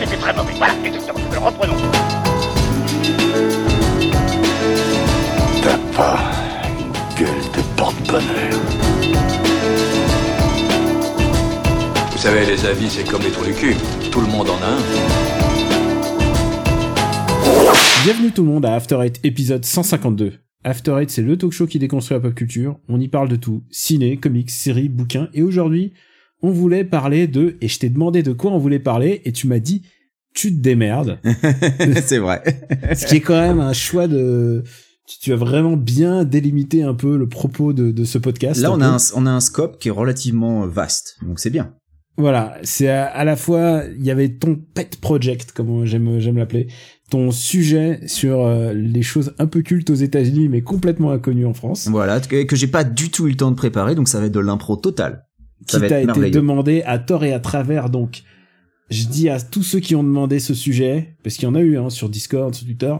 c'était très mauvais. Voilà, exactement. Alors reprenons. T'as pas une gueule de porte-bonheur. Vous savez, les avis, c'est comme les trous du cul. Tout le monde en a un. Bienvenue tout le monde à After Eight épisode 152. After Eight, c'est le talk show qui déconstruit la pop culture. On y parle de tout. Ciné, comics, séries, bouquins. Et aujourd'hui, on voulait parler de... Et je t'ai demandé de quoi on voulait parler, et tu m'as dit, tu te démerdes. c'est vrai. Ce qui est quand même un choix de... Tu- as vraiment bien délimité un peu le propos de, de ce podcast. Là, on a, un, on a un scope qui est relativement vaste, donc c'est bien. Voilà, c'est à, à la fois il y avait ton pet project comme j'aime j'aime l'appeler, ton sujet sur euh, les choses un peu cultes aux États-Unis mais complètement inconnues en France, Voilà, que, que j'ai pas du tout eu le temps de préparer, donc ça va être de l'impro total. Qui t'a été demandé à tort et à travers. Donc, je dis à tous ceux qui ont demandé ce sujet, parce qu'il y en a eu hein, sur Discord, sur Twitter,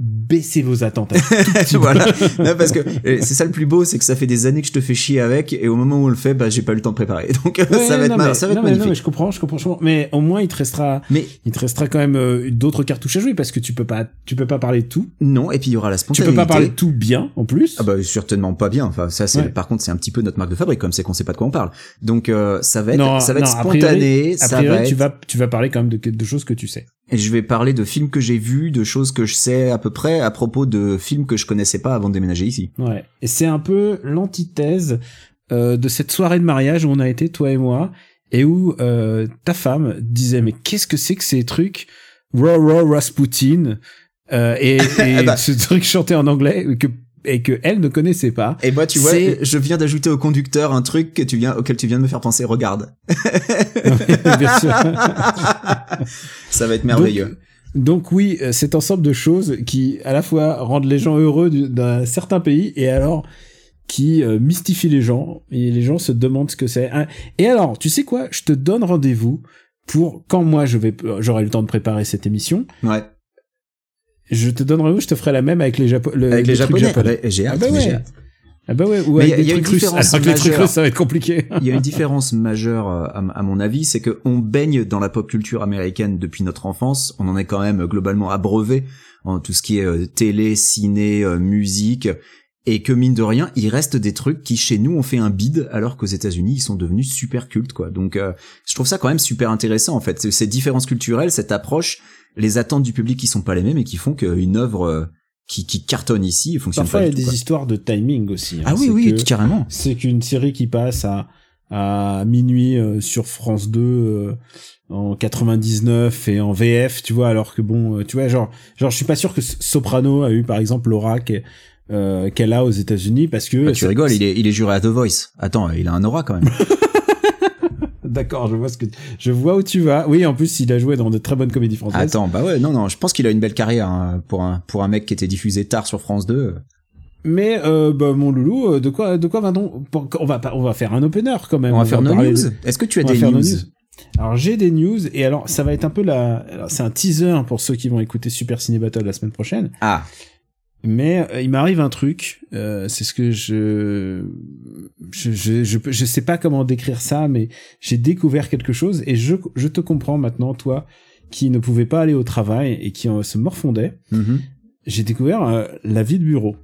baissez vos attentes. voilà. Non, parce que c'est ça le plus beau, c'est que ça fait des années que je te fais chier avec, et au moment où on le fait, bah, j'ai pas eu le temps de préparer. Donc Ouais, ça va être, non, ma- mais- ça va être non, mais- non, magnifique. mais je comprends, je comprends, je comprends. Mais au moins il te restera, mais... il te restera quand même euh, d'autres cartouches à jouer parce que tu peux pas, tu peux pas parler de tout. non, et puis il y aura la Tu spontanéité. peux pas parler de tout bien en plus. Ah bah certainement pas bien. Enfin ça c'est Ouais. par contre c'est un petit peu notre marque de fabrique comme c'est qu'on sait pas de quoi on parle. Donc euh, ça va être Non, ça va être non, a priori- spontané, A ça priori, va être tu vas, tu vas parler quand même de, de choses que tu sais. Et je vais parler de films que j'ai vus, de choses que je sais à peu près à propos de films que je connaissais pas avant de déménager ici. Ouais. Et c'est un peu l'antithèse euh, de cette soirée de mariage où on a été, toi et moi, et où euh, ta femme disait mais qu'est-ce que c'est que ces trucs Raw Raw Rasputin euh, et, et Bah. ce truc chanté en anglais que et que elle ne connaissait pas. Et moi tu vois, je viens d'ajouter au conducteur un truc que tu viens auquel tu viens de me faire penser. Regarde, Bien sûr. ça va être merveilleux. Donc, donc oui, euh, cet ensemble de choses qui à la fois rendent les gens heureux du- d'un certain pays et alors qui euh, mystifient les gens et les gens se demandent ce que c'est. Hein. Et alors, tu sais quoi? Je te donne rendez-vous pour quand moi je vais euh, j'aurai le temps de préparer cette émission. ouais. Je te donne rendez-vous, je te ferai la même avec les, Japo le- Avec les, japonais. Ouais, J'ai Ah bah j'ai ouais. hâte. Ah bah ouais, ou Mais avec y a- des y a une trucs russes. différence Alors, avec les trucs russes, ça va être compliqué. Il y a une différence majeure euh, à, mon avis, c'est que on baigne dans la pop culture américaine depuis notre enfance. On en est quand même euh, globalement abreuvé en tout ce qui est euh, télé, ciné, euh, musique, et que mine de rien, il reste des trucs qui chez nous ont fait un bide, alors qu'aux États-Unis ils sont devenus super cultes quoi. Donc euh, je trouve ça quand même super intéressant en fait. Ces différences culturelles, cette approche, les attentes du public qui sont pas les mêmes et qui font qu'une œuvre euh, qui, qui cartonne ici fonctionne Parfois, pas il y a des histoires de timing aussi. hein. Ah oui oui que- carrément. c'est qu'une série qui passe à, à minuit euh, sur France 2 euh, en 99 et en VF, tu vois, alors que bon, euh, tu vois, genre, genre, je suis pas sûr que Soprano a eu par exemple l'aura euh, qu'elle a aux États-Unis parce que Bah, tu rigoles, il est, il est juré à The Voice. Attends, il a un aura quand même. D'accord, je vois ce que je vois où tu vas. Oui, en plus, il a joué dans de très bonnes comédies françaises. Attends, bah ouais, non, non, je pense qu'il a une belle carrière hein, pour un pour un mec qui était diffusé tard sur France 2. Mais euh, bah, mon loulou, euh, de quoi, de quoi va-t-on On va pas, on va faire un opener quand même. On va faire nos news. de- Est-ce que tu as on va des news, nos Alors j'ai des news et alors ça va être un peu la, c'est un teaser pour ceux qui vont écouter Super Ciné Battle la semaine prochaine. Ah, Mais euh, il m'arrive un truc, euh, c'est ce que je, je, je, je, sais pas comment décrire ça, mais j'ai découvert quelque chose et je, je te comprends maintenant, toi, qui ne pouvais pas aller au travail et qui euh, se morfondait. mhm. J'ai découvert euh, la vie de bureau.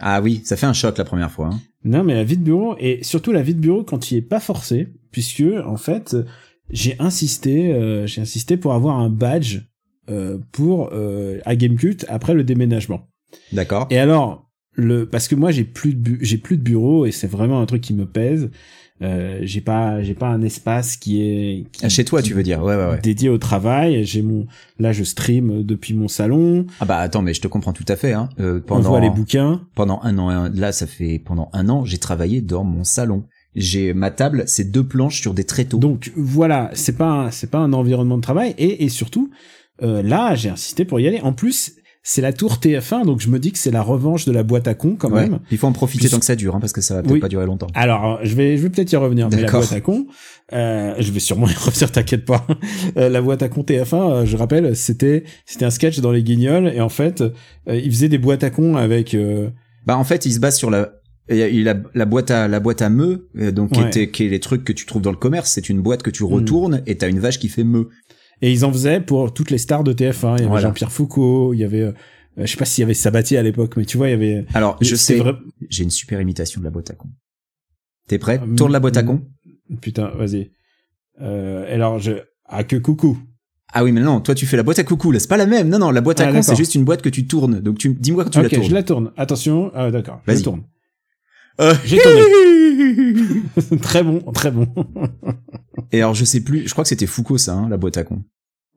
ah oui, ça fait un choc la première fois. hein. Non, mais la vie de bureau et surtout la vie de bureau quand il est pas forcé, puisque en fait j'ai insisté, euh, j'ai insisté pour avoir un badge euh, pour euh, à Gamecult après le déménagement. D'accord. Et alors le parce que moi j'ai plus de j'ai plus de bureau et c'est vraiment un truc qui me pèse. Euh, j'ai pas j'ai pas un espace qui est qui- Ah, chez toi, tu veux dire Ouais, ouais, ouais. dédié au travail. J'ai mon là je stream depuis mon salon. Ah bah attends, mais je te comprends tout à fait. Hein. Euh, On pendant voit les bouquins. pendant un an, là, ça fait pendant un an, j'ai travaillé dans mon salon. J'ai ma table, c'est deux planches sur des tréteaux. Donc voilà, c'est pas c'est pas un environnement de travail et et surtout euh, là j'ai insisté pour y aller. En plus c'est la tour TF1 donc je me dis que c'est la revanche de la boîte à con quand Ouais. même. Il faut en profiter Puis- tant que ça dure, hein, parce que ça va peut-être Oui. pas durer longtemps. Alors je vais je vais peut-être y revenir mais la boîte à con euh, je vais sûrement y revenir t'inquiète pas. Euh, la boîte à con TF1 euh, je rappelle c'était c'était un sketch dans les Guignols et en fait euh, il faisait des boîtes à con avec euh, Bah en fait, il se base sur la il y a- il a la boîte à la boîte à meux, donc qui était qui est les trucs que tu trouves dans le commerce. C'est une boîte que tu retournes et t'as une vache qui fait meux. Et ils en faisaient pour toutes les stars de TF1. Il y avait Voilà. Jean-Pierre Foucault, il y avait, euh, je sais pas s'il y avait Sabatier à l'époque, mais tu vois, il y avait. Alors, je sais, vrai- j'ai une super imitation de la boîte à con. T'es prêt? Euh, Tourne la boîte à con. Putain, vas-y. Euh, alors je, ah que coucou. Ah oui, mais non, toi tu fais la boîte à coucou, là, c'est pas la même. Non, non, la boîte à Ah, con, c'est juste une boîte que tu tournes. Donc tu, dis-moi quand tu ok, la tournes. je la tourne. Attention, ah, d'accord, Vas-y. tourne. Euh, J'ai très bon, très bon. Et alors, je sais plus, je crois que c'était Foucault, ça, hein, la boîte à con.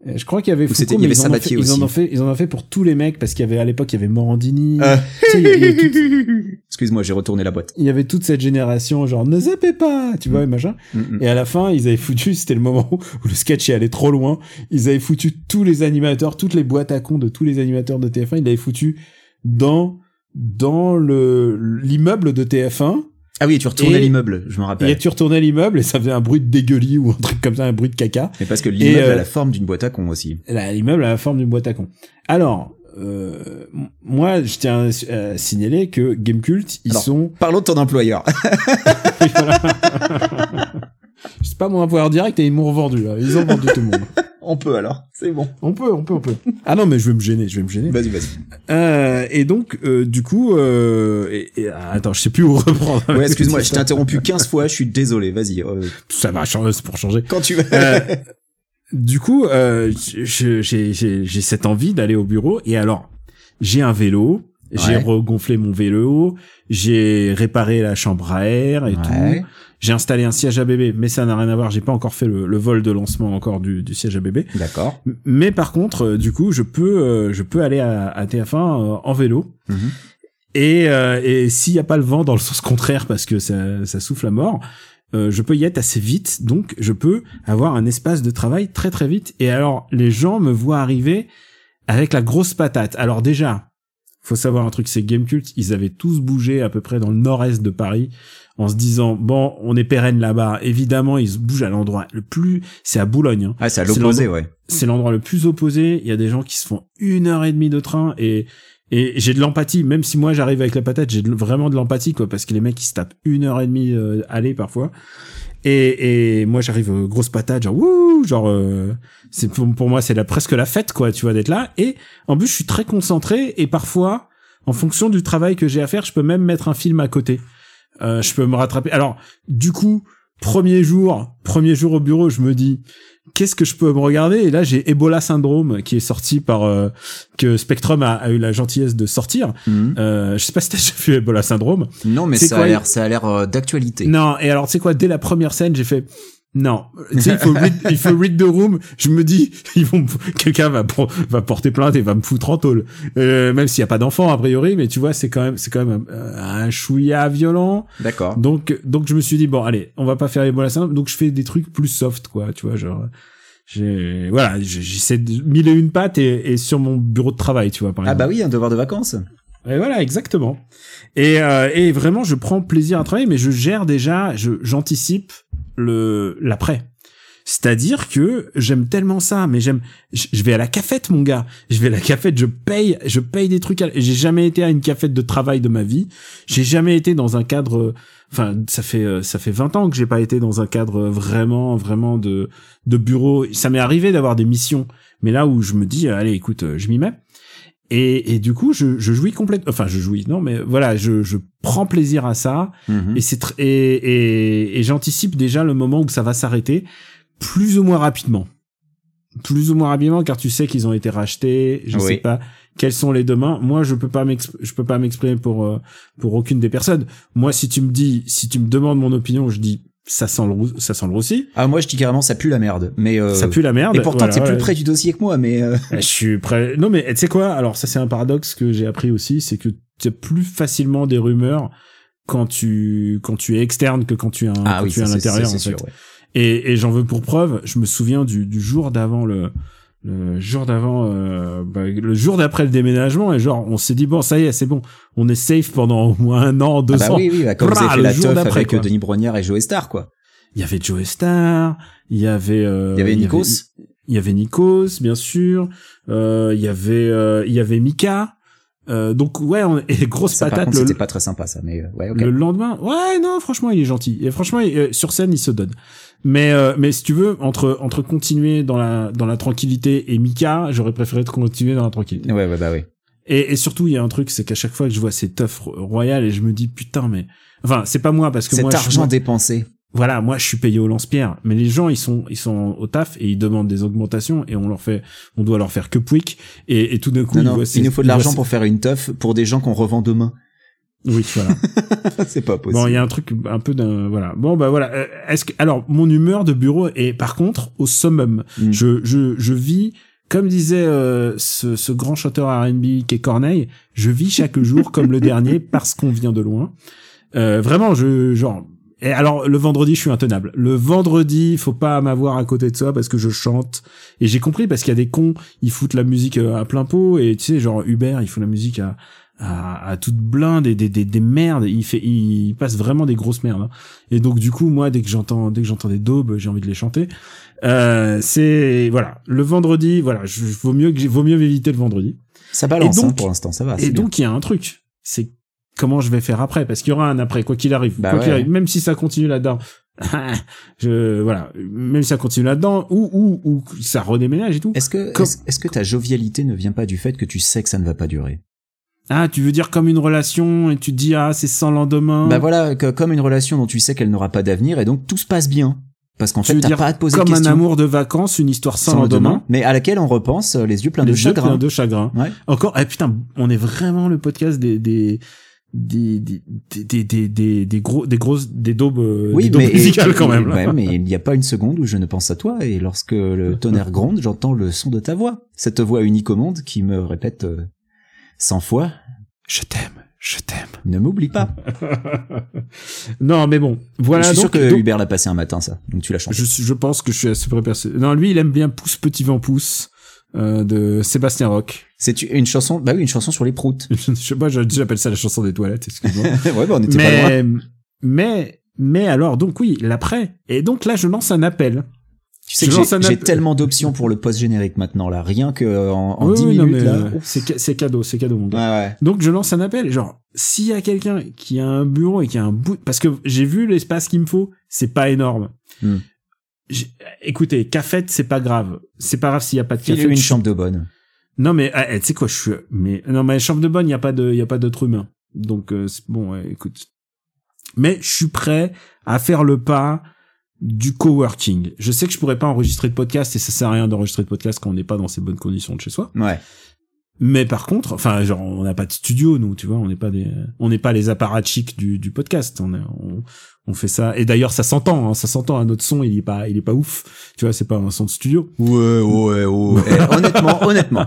Euh, Je crois qu'il y avait Ou Foucault, c'était- il y mais avait ils en ont fait- Ils en ont fait, ils en ont fait pour tous les mecs parce qu'il y avait à l'époque il y avait Morandini. Euh. Tu sais, toute- Excuse-moi, j'ai retourné la boîte. il y avait toute cette génération genre ne zappez pas, tu vois, et machin. Mm, mm. Et à la fin, ils avaient foutu, c'était le moment où, où le sketch est allé trop loin. Ils avaient foutu tous les animateurs, toutes les boîtes à cons de tous les animateurs de TF1, ils l'avaient foutu dans dans le l'immeuble de TF1. Ah oui, tu retournais Et- l'immeuble, je me Et rappelle. tu retournais l'immeuble et ça faisait un bruit de dégueulis ou un truc comme ça, un bruit de caca. Mais parce que l'immeuble euh, a la forme d'une boîte à con aussi. L'immeuble a la forme d'une boîte à cons. Alors, euh, moi, je tiens à à signaler que Gamecult, ils Alors, sont... Parlons de ton employeur. C'est pas mon employeur direct et ils m'ont revendu. là. Ils ont vendu tout le monde. On peut alors, c'est bon. On peut, on peut, on peut. Ah non, mais je vais me gêner, je vais me gêner. Vas-y, vas-y. Euh, et donc, euh, du coup, euh, et, et- ah, attends, je sais plus où reprendre. Ouais, excuse-moi, je t'ai interrompu 15 fois, je suis désolé, vas-y. euh, Ça va, c'est pour changer. quand tu veux. Euh, du coup, euh, j'ai cette envie d'aller au bureau. Et alors, j'ai un vélo, j'ai Ouais. regonflé mon vélo, j'ai réparé la chambre à air et Ouais. tout. J'ai installé un siège à bébé, mais ça n'a rien à voir. J'ai pas encore fait le, le vol de lancement encore du, du siège à bébé. D'accord. Mais par contre, euh, du coup, je peux, euh, je peux aller à, à TF1 euh, en vélo. Mhm. Et, euh, et s'il n'y a pas le vent dans le sens contraire parce que ça, ça souffle à mort, euh, je peux y être assez vite. Donc, je peux avoir un espace de travail très très vite. Et alors, les gens me voient arriver avec la grosse patate. Alors déjà, faut savoir un truc, c'est Gamecult, ils avaient tous bougé à peu près dans le nord-est de Paris en se disant bon, on est pérenne là-bas. Évidemment, ils se bougent à l'endroit le plus, c'est à Boulogne. hein Ah, c'est à l'opposé, ouais. c'est l'endroit le plus opposé. Il y a des gens qui se font une heure et demie de train et et j'ai de l'empathie. Même si moi j'arrive avec la patate, j'ai vraiment de l'empathie quoi, parce que les mecs ils se tapent une heure et demie euh, aller parfois. Et, et moi j'arrive euh, grosse patate, genre wouh, genre euh, c'est pour, pour moi c'est la, presque la fête quoi, tu vois d'être là. Et en plus je suis très concentré et parfois en fonction du travail que j'ai à faire, je peux même mettre un film à côté. Euh, je peux me rattraper. Alors du coup premier jour, premier jour au bureau, je me dis qu'est-ce que je peux me regarder? Et là, j'ai Ebola Syndrome qui est sorti par euh, que Spectrum a, a eu la gentillesse de sortir. Mhm. Euh, je sais pas si t'as déjà vu Ebola Syndrome. Non, mais ça quoi, a l'air, ça a l'air euh, d'actualité. Non, et alors tu sais quoi? Dès la première scène, j'ai fait non, tu sais, il faut read, il faut read the room. Je me dis, ils vont, quelqu'un va porter plainte et va me foutre en tôle. Euh, même s'il y a pas d'enfant a priori, mais tu vois, c'est quand même, c'est quand même un, un chouïa violent. D'accord. Donc, donc je me suis dit bon, allez, on va pas faire Ebola Syndrome. Donc je fais des trucs plus soft, quoi. Tu vois, genre, j'ai, voilà, j'essaie de mille et une pattes et, et sur mon bureau de travail, tu vois, par Ah exemple. bah oui, un devoir de vacances. Et voilà, exactement. Et, euh, et vraiment, je prends plaisir à travailler, mais je gère déjà, je, j'anticipe le l'après. C'est-à-dire que j'aime tellement ça, mais j'aime, je vais à la cafette, mon gars. Je vais à la cafette, je paye, je paye des trucs. J'ai jamais été à une cafette de travail de ma vie. J'ai jamais été dans un cadre. Enfin, ça fait euh, ça fait 20 ans que j'ai pas été dans un cadre vraiment vraiment de de bureau. Ça m'est arrivé d'avoir des missions, mais là où je me dis, allez, écoute, euh, je m'y mets. Et, et du coup, je, je jouis complètement. Enfin, je jouis. Non, mais voilà, je, je prends plaisir à ça. Mhm. Et c'est et, et, et j'anticipe déjà le moment où ça va s'arrêter, plus ou moins rapidement. Plus ou moins rapidement, car tu sais qu'ils ont été rachetés. Je Oui. sais pas quels sont les demain. Moi, je peux pas je peux pas m'exprimer pour euh, pour aucune des personnes. Moi, si tu me dis, si tu me demandes mon opinion, je dis ça sent le ça sent le roussi. Ah moi je dis carrément ça pue la merde. Mais euh, ça pue la merde. Et pourtant Voilà, t'es plus près du dossier que moi, mais euh, Je suis prêt. Non, mais tu sais quoi? Alors ça, c'est un paradoxe que j'ai appris aussi, c'est que tu as plus facilement des rumeurs quand tu quand tu es externe que quand tu es, un, ah quand oui, tu es à l'intérieur. en fait. sûr. ouais. Et, et j'en veux pour preuve. Je me souviens du, du jour d'avant le le jour d'avant, euh, bah, le jour d'après le déménagement, et genre on s'est dit bon ça y est, c'est bon, on est safe pendant au moins un an, deux Ah bah ans. oui, oui, bah, vous Brrr, avez fait le la jour teuf d'après, avec quoi. euh, Denis Brognard et Joe Star, quoi. Il y avait Joe Star, il y avait euh, Il y avait Nikos. il y avait Nikos, bien sûr. Euh, il y avait euh, il y avait Mika. Euh, donc ouais, on, et grosse Ça, patate. c'était pas très sympa, ça, mais euh, ouais, ok. le lendemain, ouais, non, franchement, il est gentil. Et franchement, il- euh, sur scène, il se donne. Mais euh, mais si tu veux, entre entre continuer dans la dans la tranquillité et Mika, j'aurais préféré de continuer dans la tranquillité. Ouais, ouais, bah oui. Et, et surtout, il y a un truc, c'est qu'à chaque fois que je vois cette œuvre royale, et je me dis putain, mais enfin, c'est pas moi parce que Cet moi, argent dépensé. voilà, moi, je suis payé au lance-pierre, mais les gens, ils sont ils sont au taf et ils demandent des augmentations et on leur fait, on doit leur faire que pouic et, et tout d'un coup, Non, ils non, voient ces- il nous faut de l'argent ces- pour faire une teuf pour des gens qu'on revend demain. Oui, voilà. c'est pas possible. Bon, il y a un truc un peu d'un voilà. Bon bah voilà. Euh, Est-ce que alors mon humeur de bureau est par contre au summum. Mm. Je je je vis comme disait euh, ce, ce grand chanteur R&B qui est Corneille, je vis chaque jour comme le dernier parce qu'on vient de loin. Euh, vraiment, je genre. Et alors le vendredi, je suis intenable. Le vendredi, faut pas m'avoir à côté de ça parce que je chante. Et j'ai compris parce qu'il y a des cons, ils foutent la musique euh, à plein pot et tu sais genre Hubert, il fout la musique à à, à toute blinde et des, des, des merdes. Il fait, il passe vraiment des grosses merdes. hein. Et donc du coup, moi, dès que j'entends, dès que j'entends des daubes, j'ai envie de les chanter. Euh, c'est voilà, le vendredi, voilà, je, je- vaut mieux que vaut mieux éviter le vendredi. Ça balance Et donc- hein, pour l'instant, ça va. Et bien. donc il y a un truc, c'est comment je vais faire après, parce qu'il y aura un après, quoi qu'il arrive, Bah quoi qu'il arrive, même si ça continue là-dedans. je voilà, même si ça continue là-dedans, ou ou ou ça redéménage et tout. Est-ce que, Comme- est-ce, est-ce que ta jovialité ne vient pas du fait que tu sais que ça ne va pas durer? Ah, tu veux dire comme une relation et tu te dis ah c'est sans lendemain. Bah voilà, que- comme une relation dont tu sais qu'elle n'aura pas d'avenir et donc tout se passe bien. Parce qu'en fait, t'as pas à te poser comme de un questions. amour de vacances, une histoire sans, sans lendemain. mais à laquelle on repense euh, les yeux pleins de les yeux chagrin. pleins de chagrin. Ouais. Encore, eh putain, on est vraiment le podcast des des des des des des, des, des gros des grosses des daubes euh, Oui, des daubes mais musicales quand même. Ouais, mais il n'y a pas une seconde où je ne pense à toi et lorsque le tonnerre gronde, j'entends le son de ta voix. Cette voix unique au monde qui me répète euh, cent fois Je t'aime, je t'aime. ne m'oublie pas. non, mais bon, voilà. je suis sûr donc, que donc, Hubert l'a passé un matin ça. Donc tu l'as chanté. je, pense que je suis assez près percé. Non, lui, il aime bien Pouce Petit Vent Pouce euh, de Sébastien Roch. C'est une chanson, bah oui, une chanson sur les proutes. je sais pas, j'appelle ça la chanson des toilettes. Excuse-moi. ouais, bah on était pas loin. mais mais mais alors donc oui l'après et donc là je lance un appel Tu sais que j'ai tellement d'options pour le post générique maintenant là, rien que euh, en, en Oui, 10 oui, non, minutes mais, là. euh, c'est ca- c'est cadeau c'est cadeau mon gars. Ouais ouais. donc je lance un appel. Genre s'il y a quelqu'un qui a un bureau et qui a un bout parce que j'ai vu l'espace qu'il me faut c'est pas énorme. Hmm. Écoutez cafette c'est pas grave. C'est pas grave s'il y a pas de café une Je- chambre de bonne. non mais ah, eh, tu sais quoi je suis mais non mais chambre de bonne il y a pas de il y a pas d'autre humain donc euh, bon ouais, écoute. Mais je suis prêt à faire le pas du coworking. Je sais que je pourrais pas enregistrer de podcast et ça sert à rien d'enregistrer de podcast quand on n'est pas dans ces bonnes conditions de chez soi. Ouais. Mais par contre, enfin genre on n'a pas de studio nous, tu vois, on n'est pas des on n'est pas les apparatchiks du du podcast, on est, on, on fait ça et d'ailleurs ça s'entend hein, ça s'entend à notre son, il est pas il est pas ouf. Tu vois, c'est pas un son de studio. Ouais, ouais, ouais. Eh, honnêtement, honnêtement,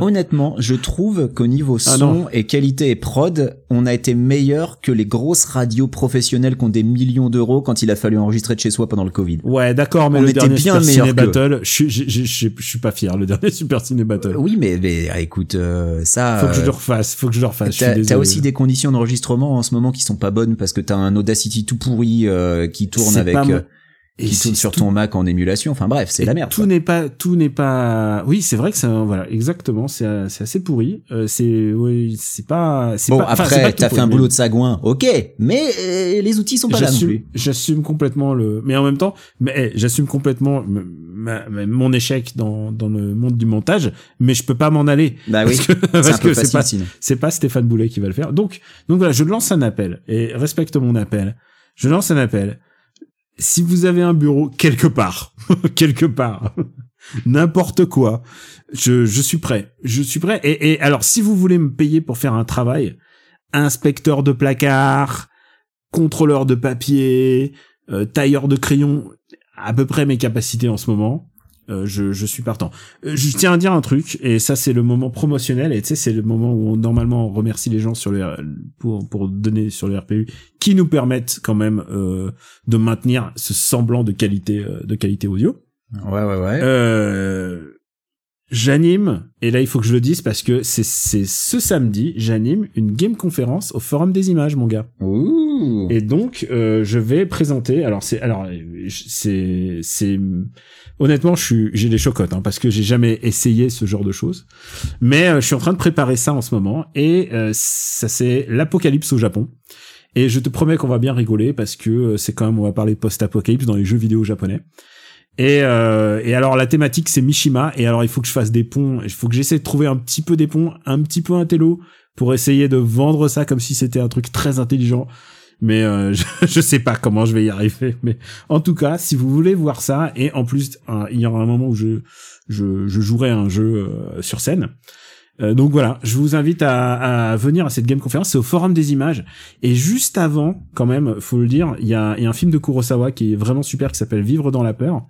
honnêtement, je trouve qu'au niveau Ah son et qualité et prod, on a été meilleur que les grosses radios professionnelles qui ont des millions d'euros quand il a fallu enregistrer de chez soi pendant le Covid. Ouais, d'accord, mais On le était dernier bien Super Ciné. Battle, je suis je- je- suis pas fier le dernier Super Ciné Battle. Oui, mais, mais écoute, euh, ça. Faut que je euh, le refasse, faut que je le refasse. T'as aussi des conditions d'enregistrement en ce moment qui sont pas bonnes parce que t'as un Audacity tout pourri euh, qui tourne avec euh, Et qui tourne sur tout- ton Mac en émulation. Enfin bref, c'est la merde. Tout n'est pas, tout n'est pas. Oui, c'est vrai que ça, voilà, exactement. C'est, c'est assez pourri. Euh, c'est, oui, c'est pas. c'est Bon pas- après, t'as fait pourri, un mais boulot de sagouin, ok, mais euh, les outils sont pas là non J'assume, plus. j'assume complètement le. Mais en même temps, mais eh, j'assume complètement m- ma- ma- mon échec dans dans le monde du montage. Mais je peux pas m'en aller. Bah oui, Parce que, c'est parce que pas, c'est pas Stéphane Boulet qui va le faire. Donc, donc voilà, je lance un appel et respecte mon appel. Je lance un appel. Si vous avez un bureau quelque part, quelque part, n'importe quoi, je, je suis prêt. Je suis prêt. Et, alors, si vous voulez me payer pour faire un travail, inspecteur de placard, contrôleur de papier, euh, tailleur de crayon, à peu près mes capacités en ce moment. Euh, je, je suis partant. Euh, je tiens à dire un truc, et ça c'est le moment promotionnel, et tu sais c'est le moment où on, normalement on remercie les gens sur le pour pour donner sur le RPU, qui nous permettent quand même euh, de maintenir ce semblant de qualité euh, de qualité audio. Ouais, ouais, ouais. Euh, j'anime, et là il faut que je le dise parce que c'est c'est ce samedi, j'anime une game conférence au Forum des Images, mon gars. Ouh. Et donc, euh, je vais présenter. Alors, c'est, alors, c'est, c'est, honnêtement, j'ai les chocottes, hein, parce que j'ai jamais essayé ce genre de choses. Mais euh, je suis en train de préparer ça en ce moment, et euh, ça, c'est l'apocalypse au Japon. Et je te promets qu'on va bien rigoler parce que euh, c'est quand même, on va parler post-apocalypse dans les jeux vidéo japonais. Et, euh, et alors la thématique c'est Mishima et alors il faut que je fasse des ponts, il faut que j'essaie de trouver un petit peu des ponts, un petit peu un télo pour essayer de vendre ça comme si c'était un truc très intelligent. Mais euh, je, je sais pas comment je vais y arriver. Mais en tout cas, si vous voulez voir ça, et en plus, euh, il y aura un moment où je, je, je jouerai un jeu euh, sur scène. Euh, donc voilà, je vous invite à, à venir à cette game conférence. C'est au Forum des Images. Et juste avant, quand même, faut le dire, il y a, y a un film de Kurosawa qui est vraiment super qui s'appelle Vivre dans la peur.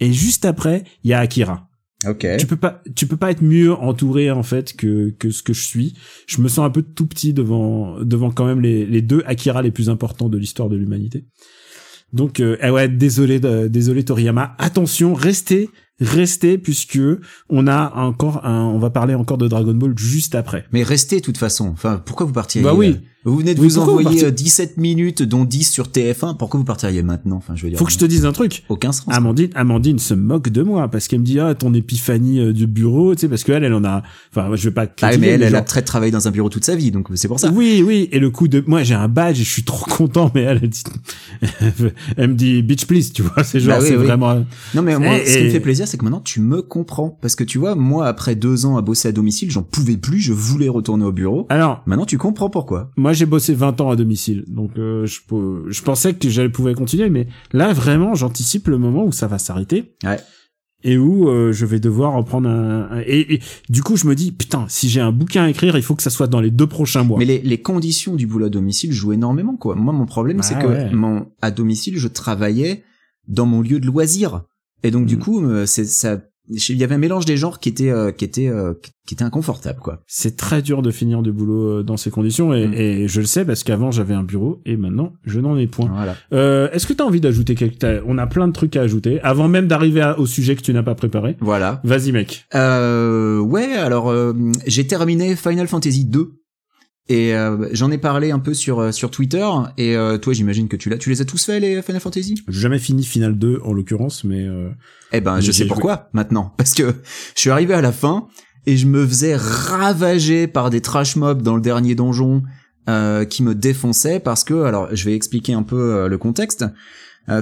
Et juste après, il y a Akira. Ok. Tu peux pas, tu peux pas être mieux entouré en fait que que ce que je suis. Je me sens un peu tout petit devant devant quand même les les deux Akira les plus importants de l'histoire de l'humanité. Donc euh, eh ouais, désolé désolé Toriyama. Attention, restez restez puisque on a encore un, on va parler encore de Dragon Ball juste après. Mais restez de toute façon. Enfin, pourquoi vous partiriez Bah oui. Euh, Vous venez de Oui, vous vous envoyer partiriez euh, 17 minutes, dont 10 sur TF1. Pourquoi vous partiriez maintenant? Enfin, je veux dire. Faut que je te dise un truc. Aucun sens. Amandine, Amandine se moque de moi parce qu'elle me dit ah ton épiphanie euh, du bureau, tu sais parce qu'elle elle en a. Enfin je vais pas. Ah mais elle, elle genre- a très travaillé dans un bureau toute sa vie, donc c'est pour ça. Oui, oui, et le coup de, moi j'ai un badge et je suis trop content, mais elle, elle, dit... elle me dit bitch please, tu vois, c'est genre, Bah oui, c'est oui. vraiment. Non mais moi, Et- ce qui me fait plaisir, c'est que maintenant tu me comprends, parce que tu vois, moi après deux ans à bosser à domicile, j'en pouvais plus, je voulais retourner au bureau. Alors, Maintenant, tu comprends pourquoi. moi j'ai bossé 20 ans à domicile, donc euh, je, pensais que j'allais pouvoir continuer, mais là vraiment j'anticipe le moment où ça va s'arrêter. Ouais. Et où euh, je vais devoir en prendre un, un- et, et du coup je me dis putain si j'ai un bouquin à écrire il faut que ça soit dans les deux prochains mois. Mais les, les conditions du boulot à domicile jouent énormément, quoi. Moi, mon problème, c'est que mon, à domicile, je travaillais dans mon lieu de loisir. Et donc, du Mm. coup, euh, c'est, ça, il y avait un mélange des genres qui était, euh, qui était, euh, qui était inconfortable, quoi. c'est très dur de finir du boulot euh, dans ces conditions et, Mm. et je le sais parce qu'avant j'avais un bureau et maintenant je n'en ai point. Voilà. Euh, Est-ce que tu as envie d'ajouter quelque On a plein de trucs à ajouter avant même d'arriver au sujet que tu n'as pas préparé. Voilà. Vas-y mec. Euh, ouais, alors, euh, j'ai terminé Final Fantasy 2. Et euh, j'en ai parlé un peu sur euh, sur Twitter et euh, toi j'imagine que tu l'as tu les as tous fait les Final Fantasy? J'ai jamais fini Final 2 en l'occurrence, mais euh, Eh ben, Mais je sais joué. pourquoi maintenant. Parce que je suis arrivé à la fin et je me faisais ravager par des trash mobs dans le dernier donjon euh, qui me défonçaient parce que, alors, je vais expliquer un peu euh, le contexte.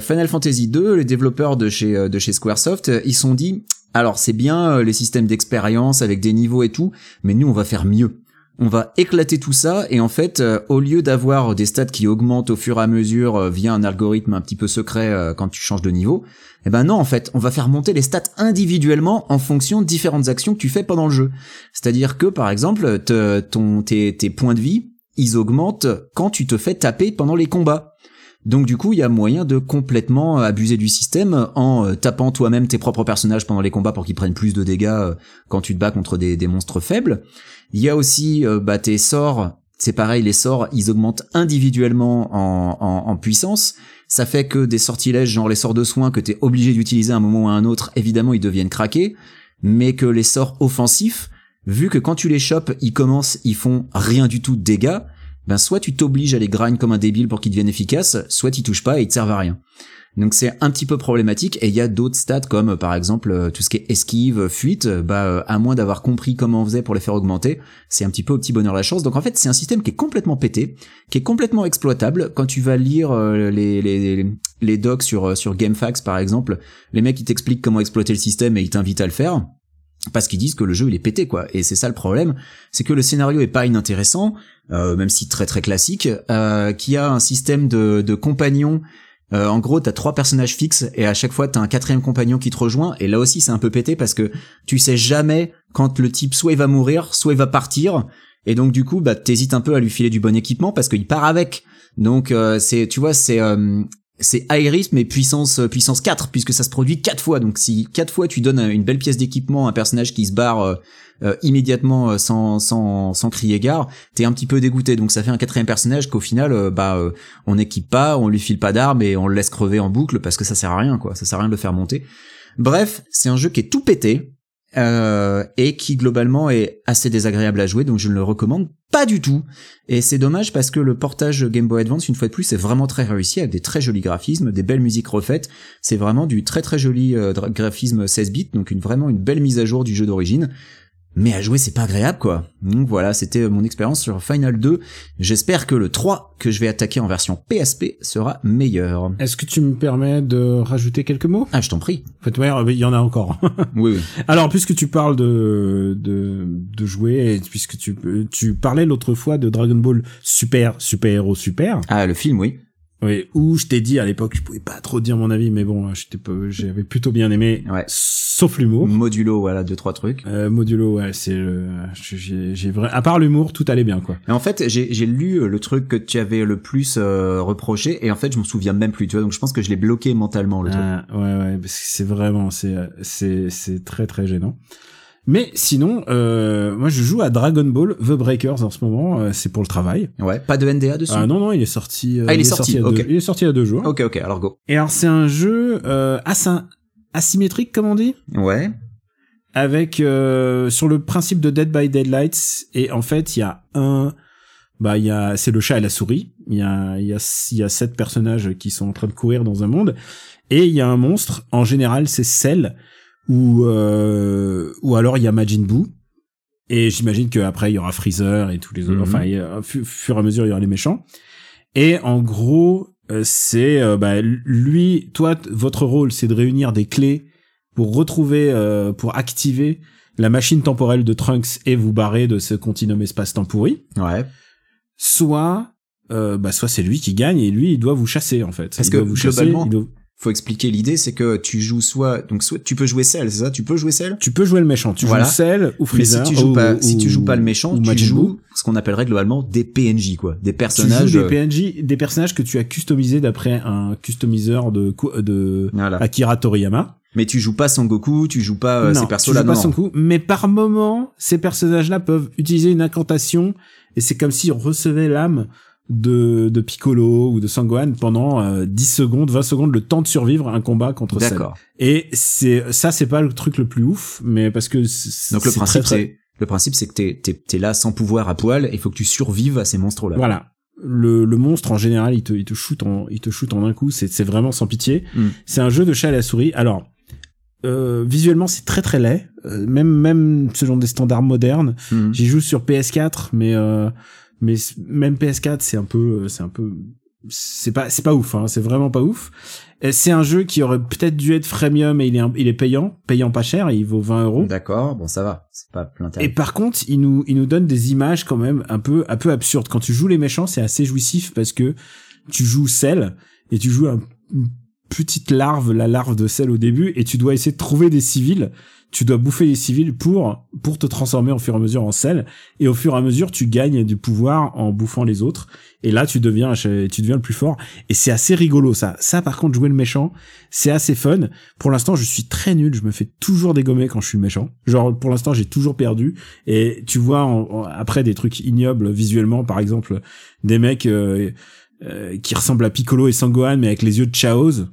Final Fantasy 2, les développeurs de chez de chez SquareSoft, ils se sont dit, alors c'est bien euh, les systèmes d'expérience avec des niveaux et tout, mais nous on va faire mieux. On va éclater tout ça et en fait, euh, au lieu d'avoir des stats qui augmentent au fur et à mesure euh, via un algorithme un petit peu secret euh, quand tu changes de niveau, eh ben non, en fait, on va faire monter les stats individuellement en fonction de différentes actions que tu fais pendant le jeu. C'est-à-dire que, par exemple, ton, tes, points de vie, ils augmentent quand tu te fais taper pendant les combats. Donc du coup, il y a moyen de complètement abuser du système en tapant toi-même tes propres personnages pendant les combats pour qu'ils prennent plus de dégâts quand tu te bats contre des monstres faibles. Il y a aussi euh, bah, tes sorts. C'est pareil, les sorts, ils augmentent individuellement en, puissance. Ça fait que des sortilèges, genre les sorts de soins que t'es obligé d'utiliser à un moment ou à un autre, évidemment, ils deviennent craqués. Mais que les sorts offensifs, vu que quand tu les chopes, ils commencent, ils font rien du tout de dégâts, ben soit tu t'obliges à les grind comme un débile pour qu'ils deviennent efficaces, soit ils touchent pas et ils te servent à rien. Donc c'est un petit peu problématique et il y a d'autres stats comme euh, par exemple euh, tout ce qui est esquive, fuite, euh, bah euh, à moins d'avoir compris comment on faisait pour les faire augmenter, c'est un petit peu au petit bonheur la chance. Donc en fait c'est un système qui est complètement pété, qui est complètement exploitable. Quand tu vas lire les, les, les docs sur, sur GameFAQs par exemple, les mecs ils t'expliquent comment exploiter le système et ils t'invitent à le faire parce qu'ils disent que le jeu il est pété quoi et c'est ça le problème c'est que le scénario est pas inintéressant euh, même si très très classique euh, qui a un système de, de compagnons euh, en gros, t'as trois personnages fixes et à chaque fois t'as un quatrième compagnon qui te rejoint. Et là aussi, c'est un peu pété parce que tu sais jamais quand le type soit il va mourir, soit il va partir. Et donc du coup, bah t'hésites un peu à lui filer du bon équipement parce qu'il part avec. Donc euh, c'est, tu vois, c'est euh, c'est Iris mais puissance euh, puissance 4 puisque ça se produit quatre fois. Donc si quatre fois tu donnes une belle pièce d'équipement à un personnage qui se barre euh, euh, immédiatement sans sans sans crier gare, t'es un petit peu dégoûté. Donc ça fait un quatrième personnage qu'au final, bah on n'équipe pas, on lui file pas d'armes et on le laisse crever en boucle parce que ça sert à rien quoi. Ça sert à rien de le faire monter. Bref, c'est un jeu qui est tout pété. Euh, et qui globalement est assez désagréable à jouer, donc je ne le recommande pas du tout. Et c'est dommage parce que le portage Game Boy Advance, une fois de plus, c'est vraiment très réussi avec des très jolis graphismes, des belles musiques refaites. C'est vraiment du très très joli euh, graphisme 16 bits, donc une vraiment une belle mise à jour du jeu d'origine. Mais à jouer, c'est pas agréable, quoi. Donc voilà, c'était mon expérience sur Final 2. J'espère que le 3 que je vais attaquer en version PSP sera meilleur. Est-ce que tu me permets de rajouter quelques mots? Ah, je t'en prie. En fait, ouais, il y en a encore. Oui, oui. Alors, puisque tu parles de de, de jouer, et puisque tu tu parlais l'autre fois de Dragon Ball Super Super Héros Super, Ah, le film, oui. Oui, où je t'ai dit à l'époque, je pouvais pas trop dire mon avis, mais bon, j'avais plutôt bien aimé, Ouais. sauf l'humour. Modulo, voilà, deux, trois trucs. Euh, modulo, ouais, c'est le, j'ai, j'ai vrai, à part l'humour, tout allait bien, quoi. Mais en fait, j'ai j'ai lu euh, le truc que tu avais le plus euh, reproché et en fait, je me souviens même plus, tu vois. Donc, je pense que je l'ai bloqué mentalement le truc. Ah, ouais, ouais, parce que c'est vraiment, c'est, c'est, c'est très, très gênant. Mais sinon, euh, moi, je joue à Dragon Ball The Breakers en ce moment. euh, c'est pour le travail. Ouais. Pas de NDA dessus. Ah non, non, il est sorti. euh, Ah, il est sorti, deux- il est sorti il y a deux jours. Ok, ok. Alors go. Et alors, c'est un jeu euh, asyn- asymétrique, comme on dit, Ouais. avec euh, sur le principe de Dead by Daylight. Et en fait, il y a un, bah, il y a, c'est le chat et la souris. Il y a, il y a, il y a sept personnages qui sont en train de courir dans un monde, et il y a un monstre. En général, c'est Cell ou euh, ou alors il y a Majin Buu. Et j'imagine qu'après il y aura Freezer et tous les autres. Mhm. Enfin, il y a- au fu- fur et à mesure il y aura les méchants. Et en gros, euh, c'est euh, bah, lui, toi, votre rôle, c'est de réunir des clés pour retrouver, euh, pour activer la machine temporelle de Trunks et vous barrer de ce continuum espace-temps pourri. Ouais. Soit, euh, bah, soit c'est lui qui gagne et lui, il doit vous chasser en fait. Parce Il que doit vous chasser, globalement- il doit- Faut expliquer l'idée, c'est que tu joues soit, donc soit tu peux jouer Cell, c'est ça? Tu peux jouer Cell tu peux jouer le méchant. Tu Voilà. joues Cell ou Mais Freezer. si tu joues ou- pas, si tu joues pas le méchant, tu Majin Buu. joues ce qu'on appellerait globalement des PNJ, quoi, des Tu personnages. joues des euh, PNJ, des personnages que tu as customisés d'après un customiseur de, de Voilà. Akira Toriyama. Mais tu joues pas Sangoku, tu joues pas euh, non, ces tu persos-là. joues pas coup, mais par moment, ces personnages-là peuvent utiliser une incantation et c'est comme s'ils recevaient l'âme de, de Piccolo ou de Sangohan pendant euh, 10 secondes, 20 secondes, le temps de survivre à un combat contre Cell. D'accord. Et c'est ça, c'est pas le truc le plus ouf, mais parce que c'est- Donc le c'est principe, très, c'est le principe, c'est que t'es t'es t'es là sans pouvoir à poil, et il faut que tu survives à ces monstres-là. voilà. Le, le monstre en général, il te, il te shoot en, il te shoot en un coup. C'est, c'est vraiment sans pitié. Mm. C'est un jeu de chat à la souris. Alors, euh, visuellement, c'est très très laid. Euh, même, même genre des standards modernes. Mhm. J'y joue sur PS4, mais euh, mais même PS4, c'est un peu, euh, c'est un peu, c'est pas, c'est pas ouf. Hein, c'est vraiment pas ouf. Et C'est un jeu qui aurait peut-être dû être freemium et il est, un- il est payant, payant pas cher. Il vaut 20 euros. D'accord, bon ça va, c'est pas plein Et par contre, il nous, il nous donne des images quand même un peu, un peu absurdes. Quand tu joues les méchants, c'est assez jouissif parce que tu joues Cell et tu joues un, une petite larve, la larve de Cell au début, et tu dois essayer de trouver des civils. Tu dois bouffer les civils pour, pour te transformer au fur et à mesure en Cell. Et au fur et à mesure, tu gagnes du pouvoir en bouffant les autres. Et là, tu deviens, tu deviens le plus fort. Et c'est assez rigolo, ça. Ça, par contre, jouer le méchant, c'est assez fun. Pour l'instant, je suis très nul. Je me fais toujours dégommer quand je suis le méchant. Genre, pour l'instant, j'ai toujours perdu. Et tu vois, après des trucs ignobles visuellement, par exemple, des mecs euh, euh, qui ressemblent à Piccolo et Sangohan, mais avec les yeux de Chaos,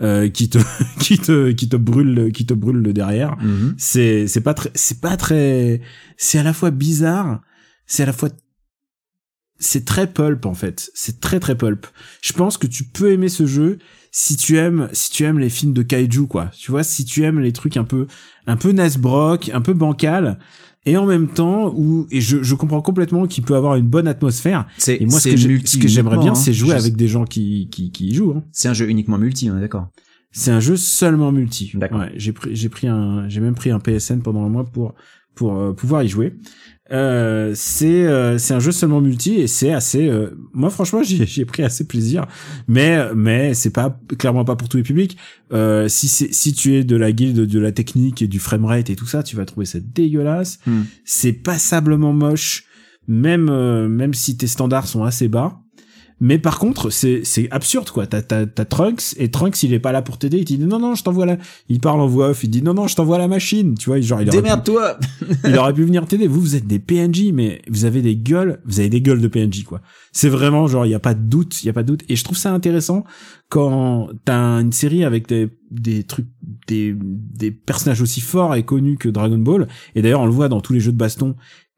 euh, qui te, qui te, qui te brûlent, qui te brûlent le derrière. Mhm. C'est, c'est pas très, c'est pas très, c'est à la fois bizarre, c'est à la fois, c'est très pulp en fait. C'est très très pulp. Je pense que tu peux aimer ce jeu si tu aimes, si tu aimes les films de kaiju quoi. Tu vois, si tu aimes les trucs un peu, un peu Nasbrock, un peu bancal, et en même temps où, et je, je comprends complètement qu'il peut avoir une bonne atmosphère. C'est Et moi, ce que, ce que j'aimerais bien, c'est hein. jouer Je- avec des gens qui, qui, qui y jouent. Hein. C'est un jeu uniquement multi, on est d'accord. C'est un jeu seulement multi. D'accord. Ouais, j'ai pris, j'ai pris un, j'ai même pris un PSN pendant un mois pour pour euh, pouvoir y jouer. Euh, c'est euh, c'est un jeu seulement multi et c'est assez. euh, moi franchement j'y j'ai pris assez plaisir, mais mais c'est pas clairement pas pour tous les publics. Euh, si c'est si tu es de la guilde de la technique et du framerate et tout ça, tu vas trouver ça dégueulasse. Hmm. C'est passablement moche, même euh, même si tes standards sont assez bas. Mais par contre, c'est c'est absurde quoi. T'as t'as t'as Trunks et Trunks il est pas là pour t'aider. Il te dit non non je t'envoie la. Il parle en voix off. Il dit non non je t'envoie la machine. Tu vois genre il aurait, pu, Démerde-toi il aurait pu venir t'aider. Vous vous êtes des PNJ mais vous avez des gueules. Vous avez des gueules de PNJ quoi. C'est vraiment genre il y a pas de doute. Il y a pas de doute. Et je trouve ça intéressant quand t'as une série avec des des trucs des, des personnages aussi forts et connus que Dragon Ball. Et d'ailleurs, on le voit dans tous les jeux de baston.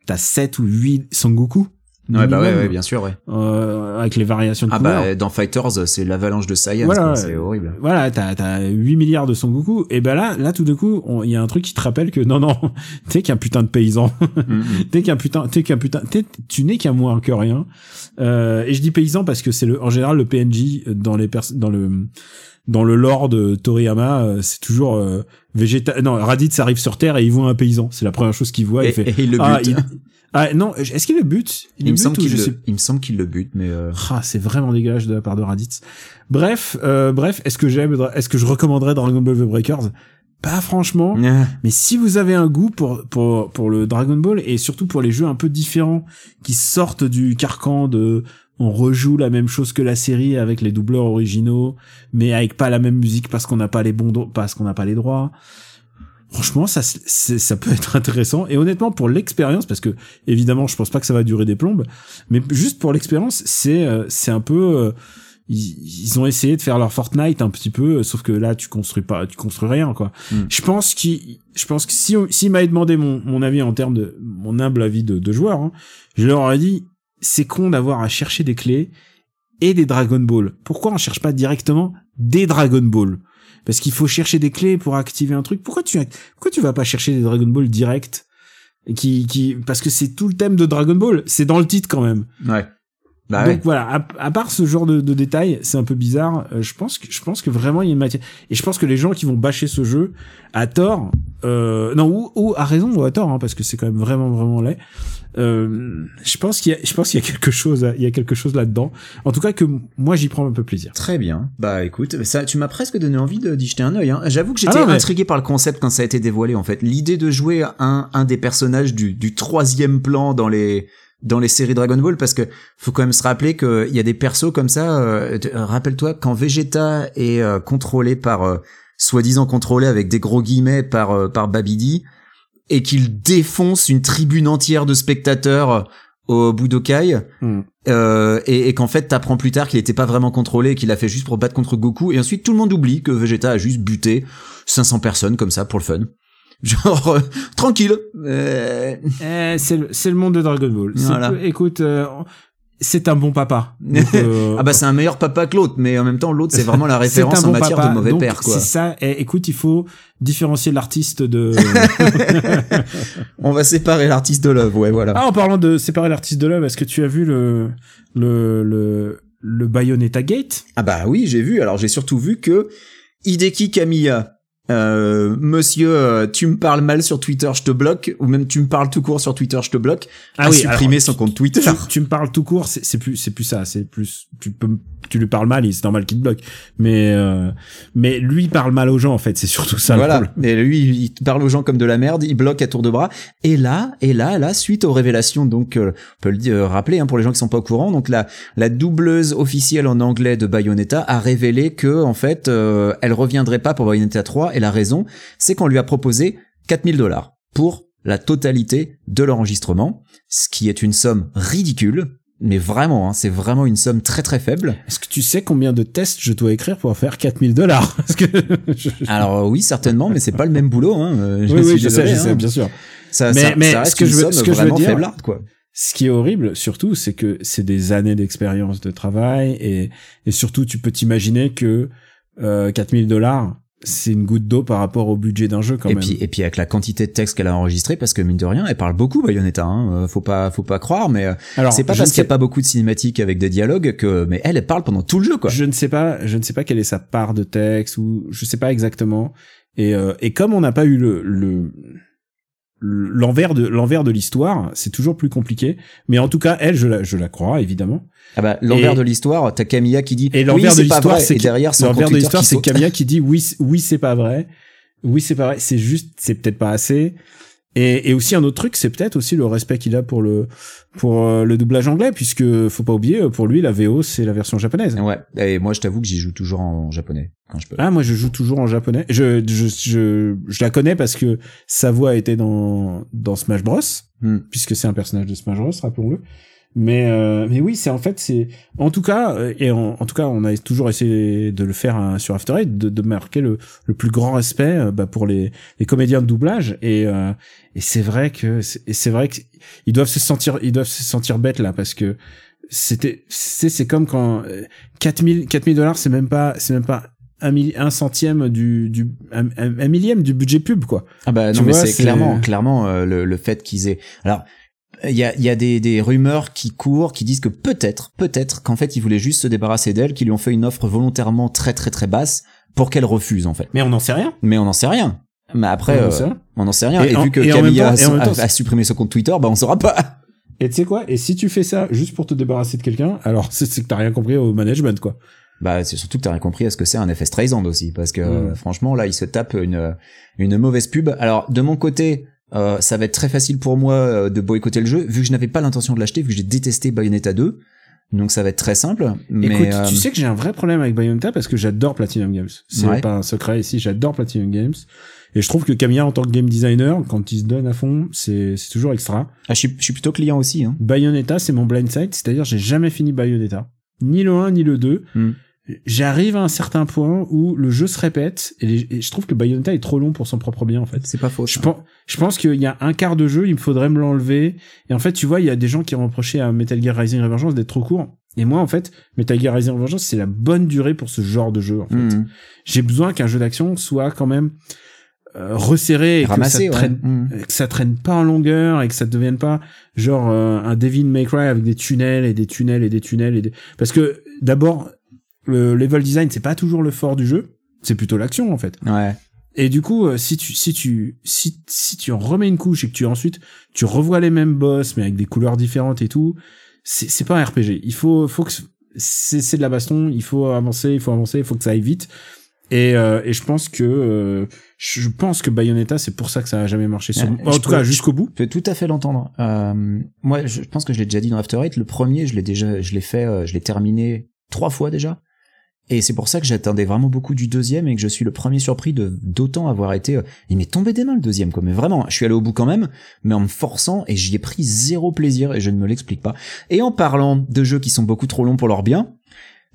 T'as 7 ou 8 Sangoku. Ouais, bah ouais, ouais, bien sûr, ouais. euh, avec les variations de Ah couleurs. bah dans Fighters, c'est l'avalanche de Saiyan, Voilà, quoi, c'est horrible. Voilà, t'as t'as 8 milliards de Son Goku et ben là là tout d'un coup il y a un truc qui te rappelle que non non t'es qu'un putain de paysan Mhm. t'es qu'un putain t'es qu'un putain t'es- tu n'es qu'un moins que rien euh, et je dis paysan parce que c'est le en général le PNJ dans les pers dans le dans le lore de Toriyama euh, c'est toujours euh, végétal non Raditz arrive sur terre et il voit un paysan c'est la première chose qu'il voit Et, il fait et il le ah, bute. il- ah non est-ce qu'il le bute? Il, me semble qu'il le, sais il me semble qu'il le bute, mais euh... ah, c'est vraiment dégueulasse de la part de Raditz. Bref, euh, bref, est-ce que j'aime, est-ce que je recommanderais Dragon Ball The Breakers? Pas franchement. Mais si vous avez un goût pour pour pour le Dragon Ball et surtout pour les jeux un peu différents qui sortent du carcan de on rejoue la même chose que la série avec les doubleurs originaux, mais avec pas la même musique parce qu'on n'a pas les bons parce qu'on n'a pas les droits. Franchement, ça, ça peut être intéressant. Et honnêtement, pour l'expérience, parce que évidemment, je pense pas que ça va durer des plombes, mais juste pour l'expérience, c'est euh, c'est un peu. euh, ils, ils ont essayé de faire leur Fortnite un petit peu, euh, sauf que là, tu construis pas, tu construis rien, quoi. Mm. Je pense je pense que si s'il m'avait demandé mon mon avis en termes de mon humble avis de, de joueur, hein, je leur aurais dit c'est con d'avoir à chercher des clés et des Dragon Ball. Pourquoi on cherche pas directement des Dragon Ball Parce qu'il faut chercher des clés pour activer un truc. Pourquoi tu pourquoi tu vas pas chercher des Dragon Ball direct? Qui qui parce que c'est tout le thème de Dragon Ball, c'est dans le titre quand même. ouais. Bah Donc ouais. voilà, à, à part ce genre de, de détails, c'est un peu bizarre. euh, je pense que je pense que vraiment il y a une matière. Et je pense que les gens qui vont bâcher ce jeu à tort, euh, non ou, ou à raison ou à tort, hein, parce que c'est quand même vraiment vraiment laid. Euh, je pense qu'il y a, je pense qu'il y a quelque chose, il y a quelque chose là-dedans. En tout cas que moi j'y prends un peu plaisir. Très bien. Bah écoute, ça, tu m'as presque donné envie de- d'y jeter un œil. Hein. J'avoue que j'étais Ah mais- intrigué par le concept quand ça a été dévoilé. En fait, l'idée de jouer un, un des personnages du, du troisième plan dans les dans les séries Dragon Ball, parce que faut quand même se rappeler qu'il y a des persos comme ça. euh, euh, Rappelle-toi quand Vegeta est euh, contrôlé par euh, soi-disant contrôlé avec des gros guillemets par euh, par Babidi et qu'il défonce une tribune entière de spectateurs euh, au Budokai euh, et, et qu'en fait t'apprends plus tard qu'il était pas vraiment contrôlé qu'il a fait juste pour battre contre Goku et ensuite tout le monde oublie que Vegeta a juste buté 500 personnes comme ça pour le fun genre euh, tranquille Euh, Eh, c'est le, c'est le monde de Dragon Ball. Voilà. Écoute, euh, c'est un bon papa. Donc, euh, ah bah c'est un meilleur papa que l'autre mais en même temps l'autre c'est vraiment la référence un en bon matière papa. de mauvais Donc, père quoi C'est ça. Et écoute, il faut différencier l'artiste de. on va séparer l'artiste de l'œuvre ouais voilà Ah, en parlant de séparer l'artiste de l'œuvre, est-ce que tu as vu le le le le Bayonetta Gate? Ah bah oui, j'ai vu. Alors j'ai surtout vu que Hideki Kamiya, euh, monsieur, euh, tu me parles mal sur Twitter, je te bloque, ou même tu me parles tout court sur Twitter, je te bloque, a supprimé son compte Twitter. tu, tu me parles tout court, c'est c'est plus c'est plus ça, c'est plus tu peux tu lui parles mal, c'est normal qu'il te bloque. Mais euh, mais lui parle mal aux gens en fait, c'est surtout ça le Voilà. problème. Et lui, il parle aux gens comme de la merde, il bloque à tour de bras. Et là, et là, là, suite aux révélations, donc, euh, on peut le dire, euh, rappeler hein, pour les gens qui sont pas au courant, donc la la doubleuse officielle en anglais de Bayonetta a révélé que en fait, euh, elle reviendrait pas pour Bayonetta 3. Et la raison, c'est qu'on lui a proposé 4000 dollars pour la totalité de l'enregistrement, ce qui est une somme ridicule. Mais vraiment, hein, c'est vraiment une somme très très faible. Est-ce que tu sais combien de tests je dois écrire pour faire 4000 dollars? Que je- je- Alors oui, certainement, mais c'est pas le même boulot. Hein. euh, oui, oui, suis je sais, je hein. sais, bien sûr. Ça, Mais- ça, mais ça reste ce que je veux- somme ce que je veux vraiment dire- faiblarde, quoi. Ce qui est horrible, surtout, c'est que c'est des années d'expérience de travail et, et surtout, tu peux t'imaginer que euh, 4000 dollars, c'est une goutte d'eau par rapport au budget d'un jeu quand Et même. puis, et puis avec la quantité de texte qu'elle a enregistré, parce que mine de rien, elle parle beaucoup Bayonetta. Hein, euh, faut pas, faut pas croire, mais euh, c'est pas parce qu'il y a pas beaucoup de cinématiques avec des dialogues que, mais elle, elle parle pendant tout le jeu, quoi. Je ne sais pas, je ne sais pas quelle est sa part de texte ou je sais pas exactement. Et, euh, et comme on n'a pas eu le, le l'envers de l'envers de l'histoire, c'est toujours plus compliqué. Mais en tout cas, elle, je la, je la crois évidemment. Ah bah, l'envers de l'histoire, t'as Camilla qui dit, Et oui, l'envers de c'est pas l'histoire, c'est derrière l'envers de l'histoire, c'est. Camilla qui dit oui, oui, c'est pas vrai. Oui, c'est pas vrai. C'est juste, c'est peut-être pas assez. Et, et aussi un autre truc, c'est peut-être aussi le respect qu'il a pour le pour euh, le doublage anglais, puisque faut pas oublier, pour lui, la VO c'est la version japonaise. Ouais. Et moi, je t'avoue que j'y joue toujours en japonais quand je peux. Ah, moi je joue toujours en japonais. Je je je, je la connais parce que sa voix était dans dans Smash Bros, Hmm. puisque c'est un personnage de Smash Bros, rappelons-le. Mais euh, mais oui, c'est en fait c'est en tout cas euh, et en, en tout cas on a toujours essayé de le faire hein, sur After Eight de, de marquer le, le plus grand respect euh, bah, pour les, les comédiens de doublage. Et euh, et c'est vrai que c'est vrai que ils doivent se sentir ils doivent se sentir bêtes là parce que c'était c'est c'est comme quand euh, 4000 4000 dollars c'est même pas c'est même pas un, un centième du du un, un- millième du budget pub quoi. Ah bah Tu non mais vois, c'est c'est- clairement clairement euh, le, le fait qu'ils aient alors il y a, y a des, des rumeurs qui courent qui disent que peut-être peut-être qu'en fait ils voulaient juste se débarrasser d'elle qu'ils lui ont fait une offre volontairement très très très basse pour qu'elle refuse en fait. Mais on n'en sait rien. Mais on n'en sait rien. Mais après On en euh, sait rien. on n'en sait rien. Et et, en- vu que et Camilla temps- et a, temps, a supprimé son compte Twitter bah on saura pas. Et tu sais quoi? Et si tu fais ça juste pour te débarrasser de quelqu'un, alors c'est que t'as rien compris au management, quoi. Bah, c'est surtout que t'as rien compris à ce que c'est un FS Streisand aussi, parce que euh, franchement là, il se tape une une mauvaise pub. Alors de mon côté, euh, ça va être très facile pour moi euh, de boycotter le jeu, vu que je n'avais pas l'intention de l'acheter, vu que j'ai détesté Bayonetta 2. Donc ça va être très simple. Mais Écoute, euh, tu sais que j'ai un vrai problème avec Bayonetta parce que j'adore Platinum Games. C'est Ouais. pas un secret ici, j'adore Platinum Games. Et je trouve que Camilla, en tant que game designer, quand il se donne à fond, c'est c'est toujours extra. ah, je, suis, je suis plutôt client aussi. Hein. Bayonetta, c'est mon blind side, c'est-à-dire j'ai jamais fini Bayonetta. Ni le 1, ni le 2. Hmm. J'arrive à un certain point où le jeu se répète et, les- et je trouve que Bayonetta est trop long pour son propre bien en fait. C'est pas faux. Je pense, je pense qu'il y a un quart de jeu, il me faudrait me l'enlever. Et en fait, tu vois, il y a des gens qui reprochaient à Metal Gear Rising Revengeance d'être trop court. Et moi, en fait, Metal Gear Rising Revengeance, c'est la bonne durée pour ce genre de jeu. En fait, Mhm. j'ai besoin qu'un jeu d'action soit quand même euh, resserré et Ramassé, que ça ouais. traîne, Mhm. que ça traîne pas en longueur et que ça devienne pas genre euh, un Devil May Cry avec des tunnels et des tunnels et des tunnels et des... parce que d'abord le level design c'est pas toujours le fort du jeu, c'est plutôt l'action en fait. Ouais. Et du coup, euh, si tu si tu si si tu en remets une couche et que tu ensuite tu revois les mêmes boss mais avec des couleurs différentes et tout, c'est c'est pas un RPG. Il faut faut que c'est c'est de la baston, il faut avancer, il faut avancer, il faut que ça aille vite. Et euh, et je pense que euh, je pense que Bayonetta c'est pour ça que ça a jamais marché sur en tout peux- cas jusqu'au bout. Je peux tout à fait l'entendre. Euh, moi, je pense que je l'ai déjà dit dans After Eight. Le premier, je l'ai déjà, je l'ai fait, euh, je l'ai terminé trois fois déjà. Et c'est pour ça que j'attendais vraiment beaucoup du deuxième et que je suis le premier surpris de d'autant avoir été. euh, il m'est tombé des mains le deuxième, quoi. Mais vraiment, je suis allé au bout quand même, mais en me forçant et j'y ai pris zéro plaisir et je ne me l'explique pas. Et en parlant de jeux qui sont beaucoup trop longs pour leur bien,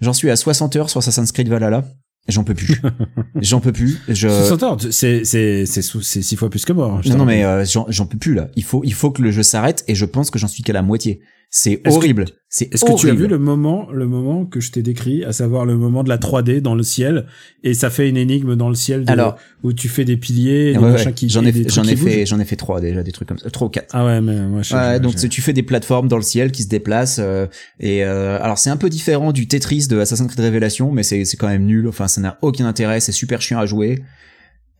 j'en suis à 60 heures sur Assassin's Creed Valhalla. J'en peux plus. J'en peux plus. Je... 60 heures, c'est c'est c'est six fois plus que moi. hein, Non, non, mais euh, j'en j'en peux plus là. Il faut, il faut que le jeu s'arrête et je pense que j'en suis qu'à la moitié. C'est que- horrible. C'est Est-ce que tu as vu le moment, le moment que je t'ai décrit, à savoir le moment de la 3D dans le ciel, et ça fait une énigme dans le ciel de- Alors- où tu fais des piliers, des Ouais, machins ouais. qui J'en ai, j'en ai fait, j'en ai fait trois déjà, des trucs comme ça, trois ou quatre. Ah ouais, mais moi je. Ouais, je- donc je- tu fais des plateformes dans le ciel qui se déplacent euh, et euh, alors c'est un peu différent du Tetris de Assassin's Creed Révélation mais c'est c'est quand même nul enfin ça n'a aucun intérêt c'est super chiant à jouer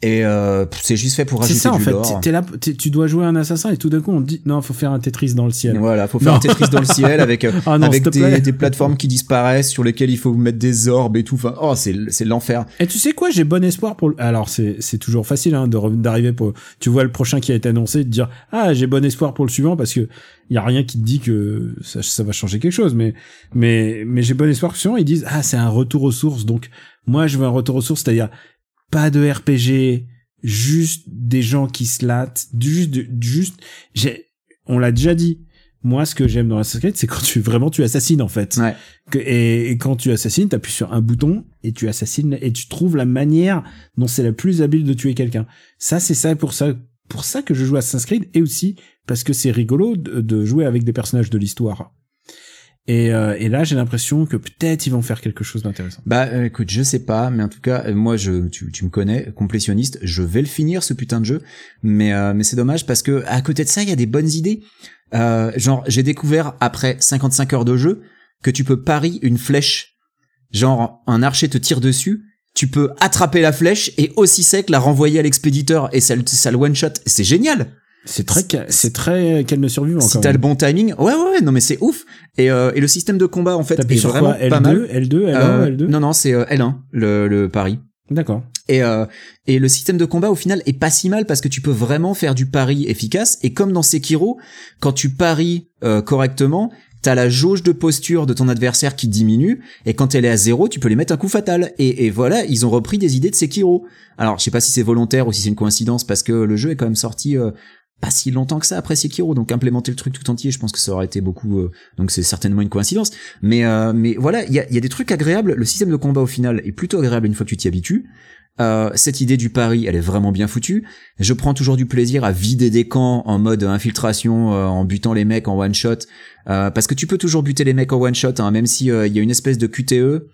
et euh, c'est juste fait pour c'est rajouter ça en du fait. lore. t'es- là, tu dois jouer un assassin et tout d'un coup on te dit non, faut faire un Tetris dans le ciel. Voilà, faut faire Non. un Tetris dans le ciel avec euh, Ah non, avec des, des plateformes qui disparaissent sur lesquelles il faut mettre des orbes et tout. Enfin, oh, c'est c'est l'enfer. Et tu sais quoi, j'ai bon espoir pour. Alors c'est c'est toujours facile hein, d'arriver pour. Tu vois le prochain qui a été annoncé, de dire ah j'ai bon espoir pour le suivant parce que y a rien qui te dit que ça, ça va changer quelque chose. Mais mais mais j'ai bon espoir que suivant ils disent ah c'est un retour aux sources. Donc moi je veux un retour aux sources, c'est-à-dire pas de RPG, juste des gens qui se lattent, juste juste. J'ai on l'a déjà dit. Moi, ce que j'aime dans Assassin's Creed, c'est quand tu vraiment tu assassines en fait. Ouais. Que- et, et quand tu assassines, t'appuies sur un bouton et tu assassines et tu trouves la manière dont c'est la plus habile de tuer quelqu'un. Ça, c'est ça pour ça pour ça que je joue à Assassin's Creed et aussi parce que c'est rigolo de, de jouer avec des personnages de l'histoire. Et, euh, et là, j'ai l'impression que peut-être ils vont faire quelque chose d'intéressant. Bah euh, écoute, je sais pas, mais en tout cas, euh, moi je tu, tu me connais, complétionniste, je vais le finir ce putain de jeu, mais euh, mais c'est dommage parce que à côté de ça, il y a des bonnes idées. Euh, genre j'ai découvert après 55 heures de jeu que tu peux pari une flèche. Genre un archer te tire dessus, tu peux attraper la flèche et aussi sec la renvoyer à l'expéditeur et ça, ça le one shot. C'est génial. C'est très c'est très qu'elle ne survivent Si encore. t'as le bon timing, ouais ouais, ouais non mais c'est ouf. Et euh, et le système de combat en fait est sur vraiment quoi pas mal. L2, L2, L1, Euh, L2. non non, c'est euh, L1 le le pari. D'accord. Et, euh, et le système de combat au final est pas si mal parce que tu peux vraiment faire du pari efficace et comme dans Sekiro, quand tu paries euh, correctement, t'as la jauge de posture de ton adversaire qui diminue et quand elle est à zéro, tu peux les mettre un coup fatal. Et, et voilà, ils ont repris des idées de Sekiro. Alors je sais pas si c'est volontaire ou si c'est une coïncidence parce que le jeu est quand même sorti euh, pas si longtemps que ça après Sekiro, donc implémenter le truc tout entier, je pense que ça aurait été beaucoup. euh, donc c'est certainement une coïncidence. Mais euh, mais voilà, il y a, des trucs agréables. Le système de combat au final est plutôt agréable une fois que tu t'y habitues. Euh, cette idée du pari, elle est vraiment bien foutue. Je prends toujours du plaisir à vider des camps en mode infiltration, euh, en butant les mecs en one shot, parce que tu peux toujours buter les mecs en one shot, hein, même si il y a une espèce de QTE.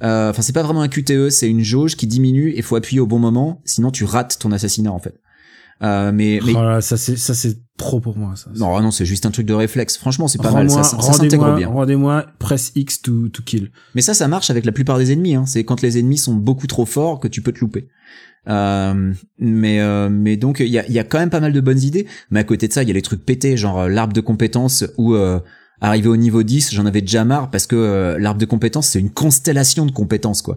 Enfin, c'est pas vraiment un QTE, c'est une jauge qui diminue et faut appuyer au bon moment, sinon tu rates ton assassinat en fait. Euh, mais mais Oh là ça c'est ça c'est trop pour moi ça. non, non, c'est juste un truc de réflexe. Franchement, c'est pas mal. Ça, ça, ça s'intègre bien. rendez-moi press X to to kill. Mais ça, ça marche avec la plupart des ennemis. Hein. C'est quand les ennemis sont beaucoup trop forts que tu peux te louper. Euh, mais euh, mais donc il y a, il y a quand même pas mal de bonnes idées. Mais à côté de ça, il y a les trucs pétés, genre euh, l'arbre de compétences où euh, arrivé au niveau 10, j'en avais déjà marre parce que euh, l'arbre de compétences c'est une constellation de compétences quoi.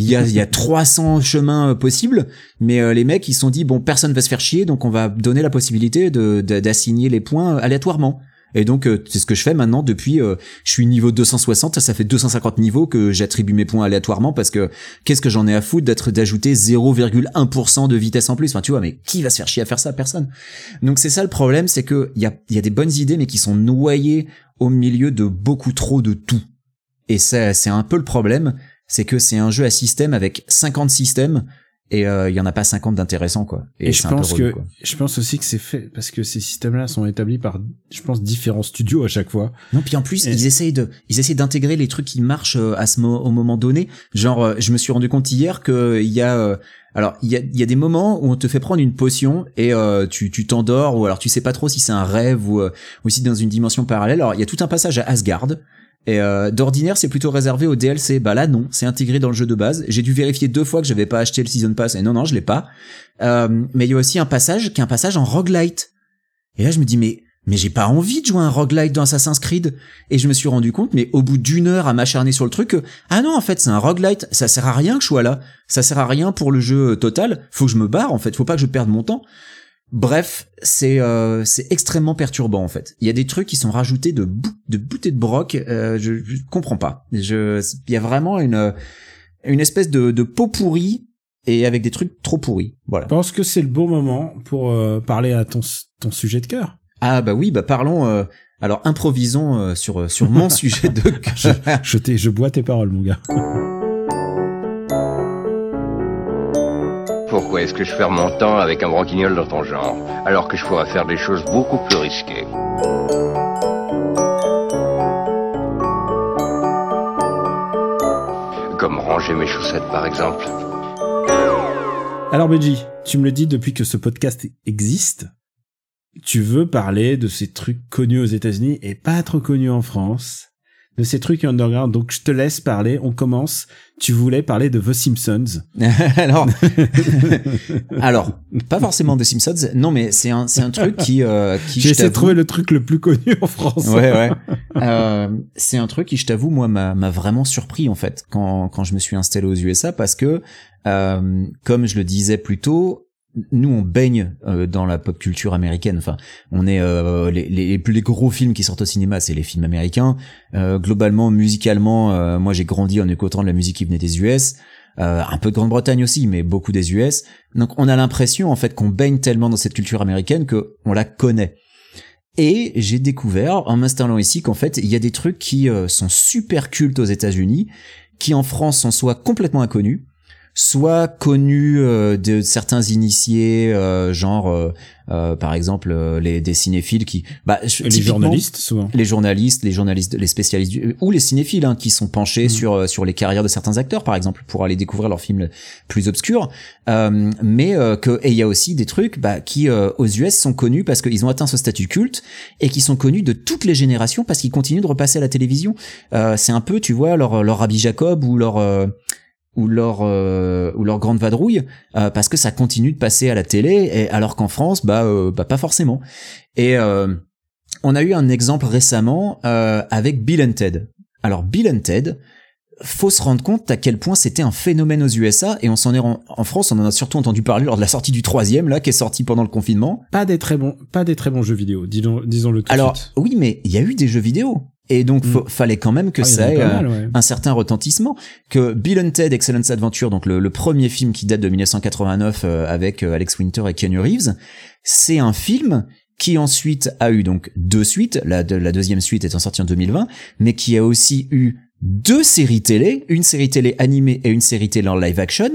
Il y a y a 300 chemins euh, possibles, mais euh, les mecs ils se sont dit bon personne va se faire chier donc on va donner la possibilité de de- d'assigner les points euh, aléatoirement. Et donc c'est ce que je fais maintenant depuis euh, je suis niveau 260, ça fait 250 niveaux que j'attribue mes points aléatoirement parce que qu'est-ce que j'en ai à foutre d'être d'ajouter 0,1% de vitesse en plus? Enfin tu vois mais qui va se faire chier à faire ça? Personne. Donc c'est ça le problème, c'est que il y a y a des bonnes idées mais qui sont noyées au milieu de beaucoup trop de tout. Et ça c'est un peu le problème, c'est que c'est un jeu à système avec 50 systèmes et euh, il y en a pas 50 d'intéressants quoi. Et, je pense relou, que quoi. je pense aussi que c'est fait parce que ces systèmes-là sont établis par je pense différents studios à chaque fois. Non, puis en plus, Et- ils essayent de, ils essayent d'intégrer les trucs qui marchent euh, à ce mo- au moment donné. Genre, euh, je me suis rendu compte hier que il y a, euh, alors il y a, y a des moments où on te fait prendre une potion et euh, tu, tu t'endors ou alors tu sais pas trop si c'est un rêve ou, euh, ou si dans une dimension parallèle. Alors il y a tout un passage à Asgard. Et euh, d'ordinaire, c'est plutôt réservé au DLC. Bah là, non, c'est intégré dans le jeu de base. J'ai dû vérifier deux fois que j'avais pas acheté le season pass. Et non, non, je l'ai pas. Euh, mais il y a aussi un passage qui est un passage en roguelite. Et là, je me dis, mais mais j'ai pas envie de jouer un roguelite dans Assassin's Creed. Et je me suis rendu compte, mais au bout d'une heure à m'acharner sur le truc, que, ah non, en fait, c'est un roguelite. Ça sert à rien que je sois là. Ça sert à rien pour le jeu total. Faut que je me barre, en fait. Faut pas que je perde mon temps. Bref, c'est euh, c'est extrêmement perturbant en fait. Il y a des trucs qui sont rajoutés de bout de bout et de broc. euh, je, je comprends pas. Je il y a vraiment une une espèce de de pot pourri et avec des trucs trop pourris. Voilà. Je pense que c'est le bon moment pour euh, parler à ton ton sujet de cœur. Ah bah oui, bah parlons. euh, alors improvisons euh, sur sur mon sujet de cœur. Je t'ai je bois tes paroles mon gars. Pourquoi est-ce que je perds mon temps avec un branquignol dans ton genre, alors que je pourrais faire des choses beaucoup plus risquées Comme ranger mes chaussettes par exemple. Alors Benji, tu me le dis depuis que ce podcast existe, tu veux parler de ces trucs connus aux États-Unis et pas trop connus en France, de ces trucs underground. Donc je te laisse parler. On commence. Tu voulais parler de The Simpsons. alors, alors, pas forcément de Simpsons. Non, mais c'est un c'est un truc qui euh, qui J'ai essayé de trouver le truc le plus connu en France. Ouais, ouais. Euh, c'est un truc qui, je t'avoue, moi, m'a m'a vraiment surpris en fait quand quand je me suis installé aux USA parce que, euh, comme je le disais plus tôt, nous on baigne euh, dans la pop culture américaine. Enfin, on est euh, les, les les gros films qui sortent au cinéma, c'est les films américains. Euh, globalement, musicalement, euh, moi j'ai grandi en écoutant de la musique qui venait des US. Euh, un peu de Grande-Bretagne aussi, mais beaucoup des US. Donc on a l'impression en fait qu'on baigne tellement dans cette culture américaine que on la connaît. Et j'ai découvert en m'installant ici qu'en fait il y a des trucs qui euh, sont super cultes aux États-Unis, qui en France sont soit complètement inconnus, soit connus euh, de certains initiés, euh, genre euh, euh, par exemple euh, les des cinéphiles qui, bah, les journalistes souvent. les journalistes, les journalistes, les spécialistes du- ou les cinéphiles hein, qui sont penchés sur euh, sur les carrières de certains acteurs, par exemple, pour aller découvrir leurs films plus obscurs. Euh, mais euh, que et il y a aussi des trucs bah, qui euh, aux US sont connus parce qu'ils ont atteint ce statut culte et qui sont connus de toutes les générations parce qu'ils continuent de repasser à la télévision. Euh, c'est un peu, tu vois, leur leur Rabbi Jacob ou leur euh, ou leur euh, ou leur grande vadrouille euh, parce que ça continue de passer à la télé et alors qu'en France bah, euh, bah pas forcément et euh, on a eu un exemple récemment euh, avec Bill and Ted alors Bill and Ted faut se rendre compte à quel point c'était un phénomène aux USA et on s'en est ren- en France on en a surtout entendu parler lors de la sortie du troisième là qui est sorti pendant le confinement Pas des très bons, pas des très bons jeux vidéo. Disons, disons-le tout alors de suite. oui mais il y a eu des jeux vidéo Et donc, faut- fallait quand même que Ah, ça a ait euh, mal, ouais. un certain retentissement. Que Bill and Ted Excellent Adventure, donc le, le premier film qui date de 1989 euh, avec euh, Alex Winter et Keanu Reeves, c'est un film qui ensuite a eu donc deux suites, la, de- la deuxième suite étant sortie en 2020, mais qui a aussi eu deux séries télé, une série télé animée et une série télé en live action.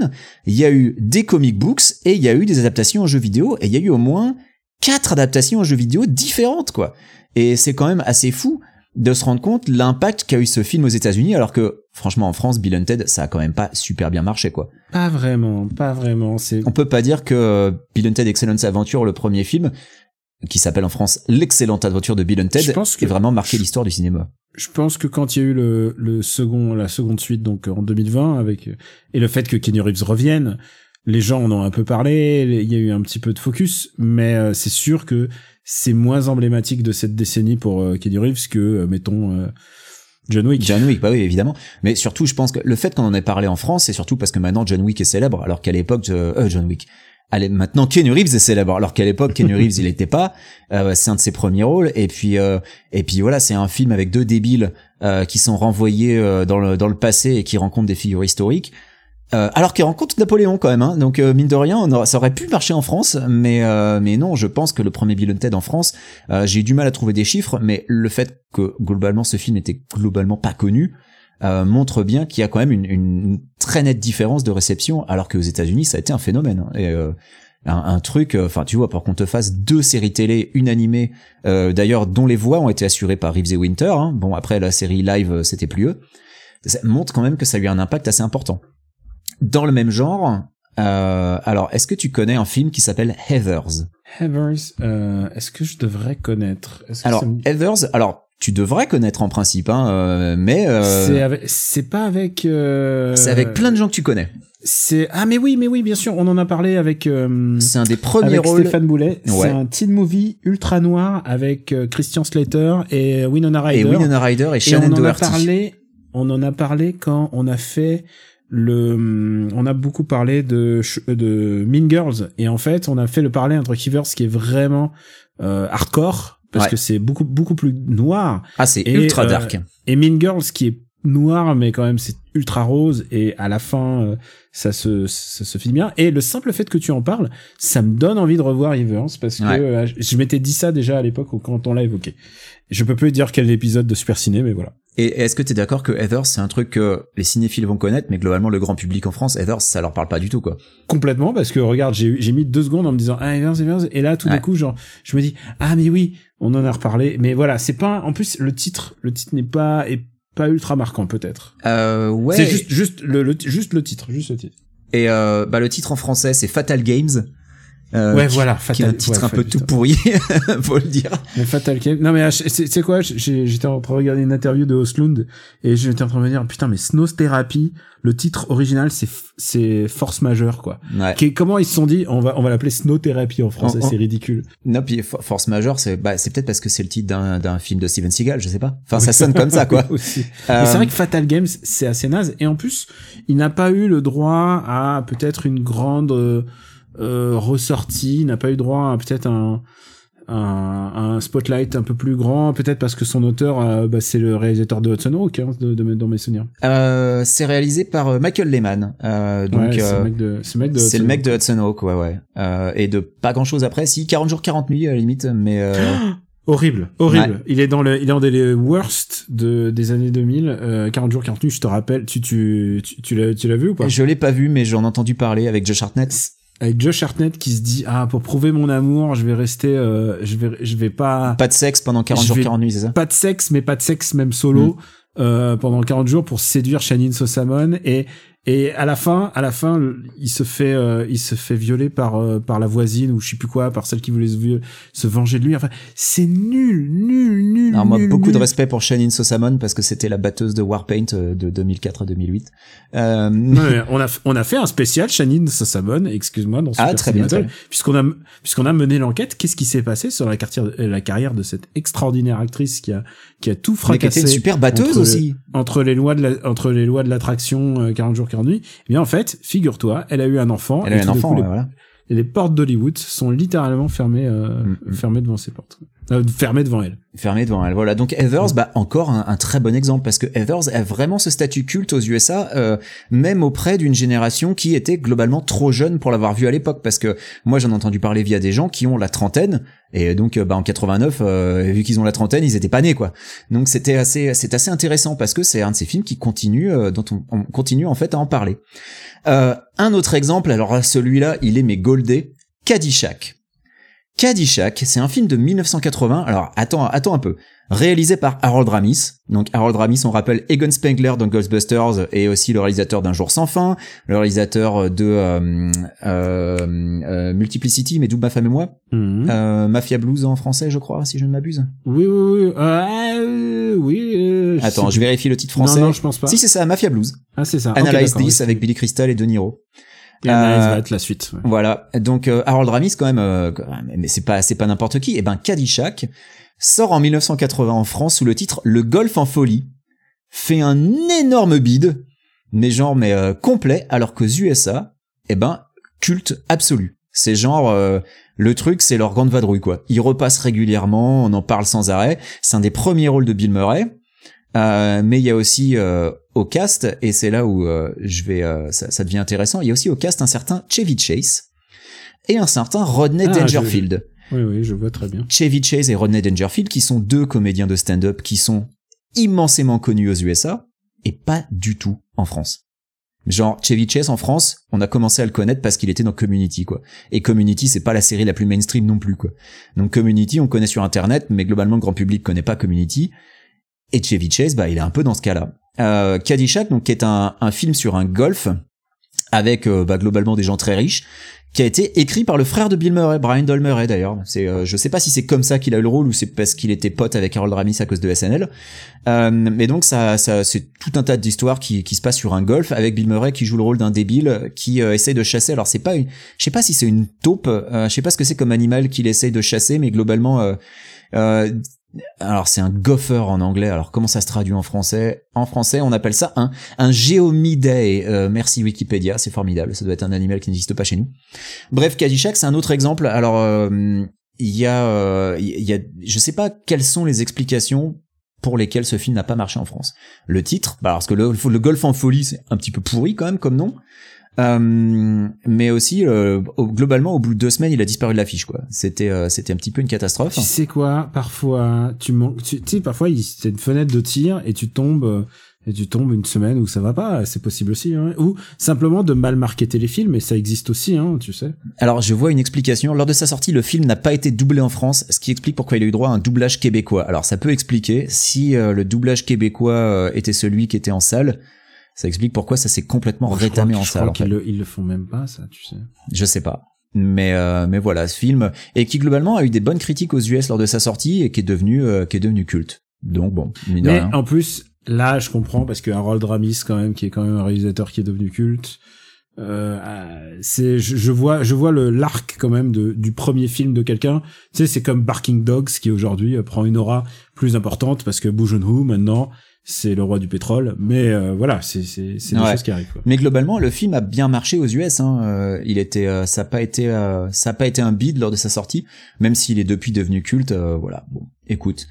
Il y a eu des comic books et il y a eu des adaptations en jeux vidéo et il y a eu au moins quatre adaptations en jeux vidéo différentes, quoi. Et c'est quand même assez fou de se rendre compte l'impact qu'a eu ce film aux États-Unis, alors que franchement en France, Bill and Ted, ça a quand même pas super bien marché, quoi. Pas vraiment, pas vraiment. C'est On peut pas dire que euh, Bill and Ted Excellence Adventure, le premier film, qui s'appelle en France l'excellente aventure de Bill and Ted, Je pense que- ait vraiment marqué l'histoire du cinéma. je pense que quand il y a eu le, le second, la seconde suite, donc en 2020, avec et le fait que Kenny Reeves revienne, les gens en ont un peu parlé. Il y a eu un petit peu de focus, mais euh, c'est sûr que c'est moins emblématique de cette décennie pour euh, Kenny Reeves que euh, mettons euh, John Wick. John Wick, bah oui, évidemment. Mais surtout, je pense que le fait qu'on en ait parlé en France, c'est surtout parce que maintenant John Wick est célèbre, alors qu'à l'époque, euh, John Wick. Allez, maintenant Keanu Reeves est célèbre, alors qu'à l'époque Keanu Reeves il était pas. Euh, c'est un de ses premiers rôles. Et puis, euh, et puis voilà, c'est un film avec deux débiles euh, qui sont renvoyés euh, dans le dans le passé et qui rencontrent des figures historiques. Euh, alors qu'ils rencontrent Napoléon quand même, hein. donc euh, mine de rien, ça aurait pu marcher en France, mais euh, mais non, je pense que le premier Bill Ted en France, euh, j'ai eu du mal à trouver des chiffres, mais le fait que globalement ce film était globalement pas connu euh, montre bien qu'il y a quand même une, une très nette différence de réception, alors qu'aux États-Unis ça a été un phénomène. hein. Et, euh, un, un truc, enfin tu vois, pour qu'on te fasse deux séries télé, une animée, d'ailleurs dont les voix ont été assurées par Reeves et Winter. hein. Bon après la série live c'était plus eux. Ça montre quand même que ça a eu un impact assez important. Dans le même genre, euh, alors est-ce que tu connais un film qui s'appelle Heathers? Heathers, euh, est-ce que je devrais connaître? Alors me- Heathers, alors tu devrais connaître en principe, hein, euh, mais euh, c'est pas avec. euh, c'est avec plein de gens que tu connais. C'est ah mais oui mais oui bien sûr on en a parlé avec. euh, C'est un des premiers avec rôles. Stéphane Boulet. Ouais. C'est un teen movie ultra noir avec Christian Slater et Winona Ryder. Et Winona Ryder et Et Shannon on en a parlé, on en a parlé quand on a fait le, on a beaucoup parlé de de Mean Girls et en fait on a fait le parler entre Kivers qui est vraiment euh, hardcore parce Ouais. que c'est beaucoup beaucoup plus noir Ah, c'est ultra euh, dark. et Mean Girls qui est noir mais quand même c'est ultra rose et à la fin euh, ça se ça se finit bien et le simple fait que tu en parles ça me donne envie de revoir Evans parce que Ouais. euh, je m'étais dit ça déjà à l'époque quand on l'a évoqué je peux plus dire quel épisode de Super Ciné mais voilà Et est-ce que tu es d'accord que Heathers, c'est un truc que les cinéphiles vont connaître, mais globalement, le grand public en France, Heathers, ça leur parle pas du tout, quoi. complètement parce que regarde j'ai mis deux secondes en me disant ah Evans Evans et là tout Ouais. d'un coup genre je me dis ah mais oui on en a reparlé mais voilà c'est pas en plus le titre le titre n'est pas est pas ultra marquant peut-être Euh, ouais. c'est juste juste le, le juste le titre juste le titre Et euh, bah, le titre en français, c'est Fatal Games. Euh, ouais qui- voilà Qui est un Fatal titre ouais, un peu Fatal- tout pourri, faut le dire. Mais Fatal Game. Non mais c'est quoi? J'ai- J'étais en train de regarder une interview de Oslund et j'étais en train de me dire putain mais Snow Therapy, le titre original c'est c'est Force Majeure quoi. Ouais. Qui- comment ils se sont dit on va on va l'appeler Snow Therapy en français, En- en- c'est ridicule. Non, puis For- Force Majeure, c'est bah, c'est peut-être parce que c'est le titre d'un d'un film de Steven Seagal, je sais pas. Enfin, ça sonne comme ça, quoi. Aussi. Euh, Mais c'est vrai que Fatal Games c'est assez naze et en plus il n'a pas eu le droit à peut-être une grande euh, ressortie, il n'a pas eu droit à peut-être un un, un spotlight un peu plus grand, peut-être parce que son auteur, euh, bah, c'est le réalisateur de Hudson Hawk, hein, de, de- dans mes souvenirs. euh, c'est réalisé par euh, Michael Lehman. Euh, donc, ouais, c'est euh, le mec de, c'est le mec de. c'est le Hudson mec de Hudson Hawk, ouais, ouais. Euh, et de pas grand chose après. Si, 40 jours, 40 nuits, à la limite, mais, euh. Horrible, horrible. Il est dans le, il est dans des worst de des années 2000. Euh, 40 jours, 40 nuits. Je te rappelle, tu tu tu, tu l'as tu l'as vu ou pas? Je l'ai pas vu, mais j'en ai entendu parler avec Josh Hartnett. Avec Josh Hartnett qui se dit ah pour prouver mon amour, je vais rester, euh, je vais je vais pas Pas de sexe pendant 40 Je jours, vais- 40 nuits, c'est ça? pas de sexe, mais pas de sexe même solo euh, pendant 40 jours pour séduire Shannon Sosamon et et à la fin, à la fin, il se fait euh, il se fait violer par euh, par la voisine ou je sais plus quoi, par celle qui voulait se, venger de lui. Enfin, c'est nul, nul, nul. Alors moi, nul, beaucoup de respect pour Shannon Sosamon parce que c'était la batteuse de Warpaint euh, de 2004 à 2008. Euh, Non, on a on a fait un spécial Shannon Sosamon, excuse-moi dans Ah, Super très bien, puisqu'on a puisqu'on a mené l'enquête, qu'est-ce qui s'est passé sur la carrière la carrière de cette extraordinaire actrice qui a qui a tout mais fracassé une super batteuse entre- aussi. entre les lois de la, entre les lois de l'attraction euh, 40 jours 40 nuits eh bien en fait figure-toi elle a eu un enfant Elle a et eu un enfant, coup, ouais, les, voilà. les portes d'Hollywood sont littéralement fermées euh, Mm, mm. fermées devant ses portes Euh, fermé devant elle. fermé devant elle. Voilà. Donc Heathers, bah encore un, très bon exemple parce que Heathers a vraiment ce statut culte aux USA, euh, même auprès d'une génération qui était globalement trop jeune pour l'avoir vu à l'époque. Parce que moi, j'en ai entendu parler via des gens qui ont la trentaine et donc euh, bah, en 89, euh, vu qu'ils ont la trentaine, ils étaient pas nés quoi. Donc c'était assez, c'est assez intéressant parce que c'est un de ces films qui continue, euh, dont on, on continue en fait à en parler. Un autre exemple, alors celui-là, il est mes goldé, Caddyshack. Caddyshack, c'est un film de 1980. Alors attends, attends un peu. Réalisé par Harold Ramis. Donc Harold Ramis, on rappelle Egon Spengler dans Ghostbusters et aussi le réalisateur d'Un jour sans fin, le réalisateur de euh, euh, euh, Multiplicity, mais double ma femme et moi, Mhm. Euh, Mafia Blues en français, je crois, si je ne m'abuse. Oui, oui, oui. Euh, oui. euh, Attends, je vérifie le titre français. Non, non, je pense pas. Si c'est ça, Mafia Blues. Ah, c'est ça. Analyze oui. avec Billy Crystal et De Niro. Et Euh, va être la suite. ouais. Voilà. Donc euh, Harold Ramis quand même, euh, quand même, mais c'est pas c'est pas n'importe qui. Et ben Caddyshack sort en 1980 en France sous le titre Le Golf en folie, fait un énorme bide, mais genre mais euh, complet, alors qu'aux USA, eh ben culte absolu. C'est genre euh, le truc, c'est leur grande vadrouille quoi. Ils repassent régulièrement, on en parle sans arrêt. C'est un des premiers rôles de Bill Murray. Euh, mais il y a aussi euh, au cast, et c'est là où euh, je vais, euh, ça, ça devient intéressant. Il y a aussi au cast un certain Chevy Chase et un certain Rodney Ah, Dangerfield. Oui, oui, je vois très bien. Chevy Chase et Rodney Dangerfield, qui sont deux comédiens de stand-up qui sont immensément connus aux USA et pas du tout en France. Genre Chevy Chase en France, on a commencé à le connaître parce qu'il était dans Community quoi. Et Community c'est pas la série la plus mainstream non plus quoi. Donc Community on connaît sur internet mais globalement le grand public connaît pas Community. Et Chevy bah il est un peu dans ce cas-là. Euh, Caddyshack donc qui est un, un film sur un golf avec euh, bah, globalement des gens très riches qui a été écrit par le frère de Bill Murray, Brian Doyle Murray d'ailleurs. C'est, euh, je sais pas si c'est comme ça qu'il a eu le rôle ou c'est parce qu'il était pote avec Harold Ramis à cause de SNL. Euh, mais donc ça, ça c'est tout un tas d'histoires qui, qui se passent sur un golf avec Bill Murray qui joue le rôle d'un débile qui euh, essaye de chasser. Alors c'est pas, une, je sais pas si c'est une taupe, euh, je sais pas ce que c'est comme animal qu'il essaye de chasser, mais globalement. Alors c'est un gopher en anglais. Alors comment ça se traduit en français? En français, on appelle ça un un géomidae. Euh, merci Wikipédia, c'est formidable. Ça doit être un animal qui n'existe pas chez nous. Bref, Caddyshack, c'est un autre exemple. Alors euh, il y a, euh, il y a, je sais pas quelles sont les explications pour lesquelles ce film n'a pas marché en France. Le titre, bah, parce que le, le golf en folie, c'est un petit peu pourri quand même comme nom. Euh, mais aussi euh, globalement au bout de deux semaines il a disparu de l'affiche quoi c'était euh, c'était un petit peu une catastrophe Tu sais quoi Parfois, tu manques. Tu sais, parfois, il- c'est une fenêtre de tir et tu tombes. euh, Et tu tombes une semaine où ça va pas, c'est possible aussi. Hein. Ou simplement de mal marketer les films, et ça existe aussi, hein, tu sais. Alors, je vois une explication. Lors de sa sortie, le film n'a pas été doublé en France, ce qui explique pourquoi il a eu droit à un doublage québécois. Alors, ça peut expliquer si euh, le doublage québécois euh, était celui qui était en salle. Ça explique pourquoi ça s'est complètement Je crois rétamé en je salle. crois en qu'ils le, ils le font même pas, ça, tu sais. Je sais pas. Mais euh, mais voilà, ce film et qui globalement a eu des bonnes critiques aux US lors de sa sortie et qui est devenu euh, qui est devenu culte. Donc bon, Mais rien. en plus, là, je comprends parce que Harold Ramis, quand même, qui est quand même un réalisateur qui est devenu culte. Euh, c'est, je, je vois, je vois le l'arc quand même de, du premier film de quelqu'un. Tu sais, c'est comme Barking Dogs qui aujourd'hui euh, prend une aura plus importante parce que Boo Joon-ho maintenant c'est le roi du pétrole. Mais euh, voilà, c'est c'est c'est des Ouais. choses qui arrivent. Quoi. Mais globalement, le film a bien marché aux US. Hein. Euh, il était, euh, ça a pas été, euh, ça a pas été un bide lors de sa sortie, même s'il est depuis devenu culte. euh, voilà. Bon, écoute.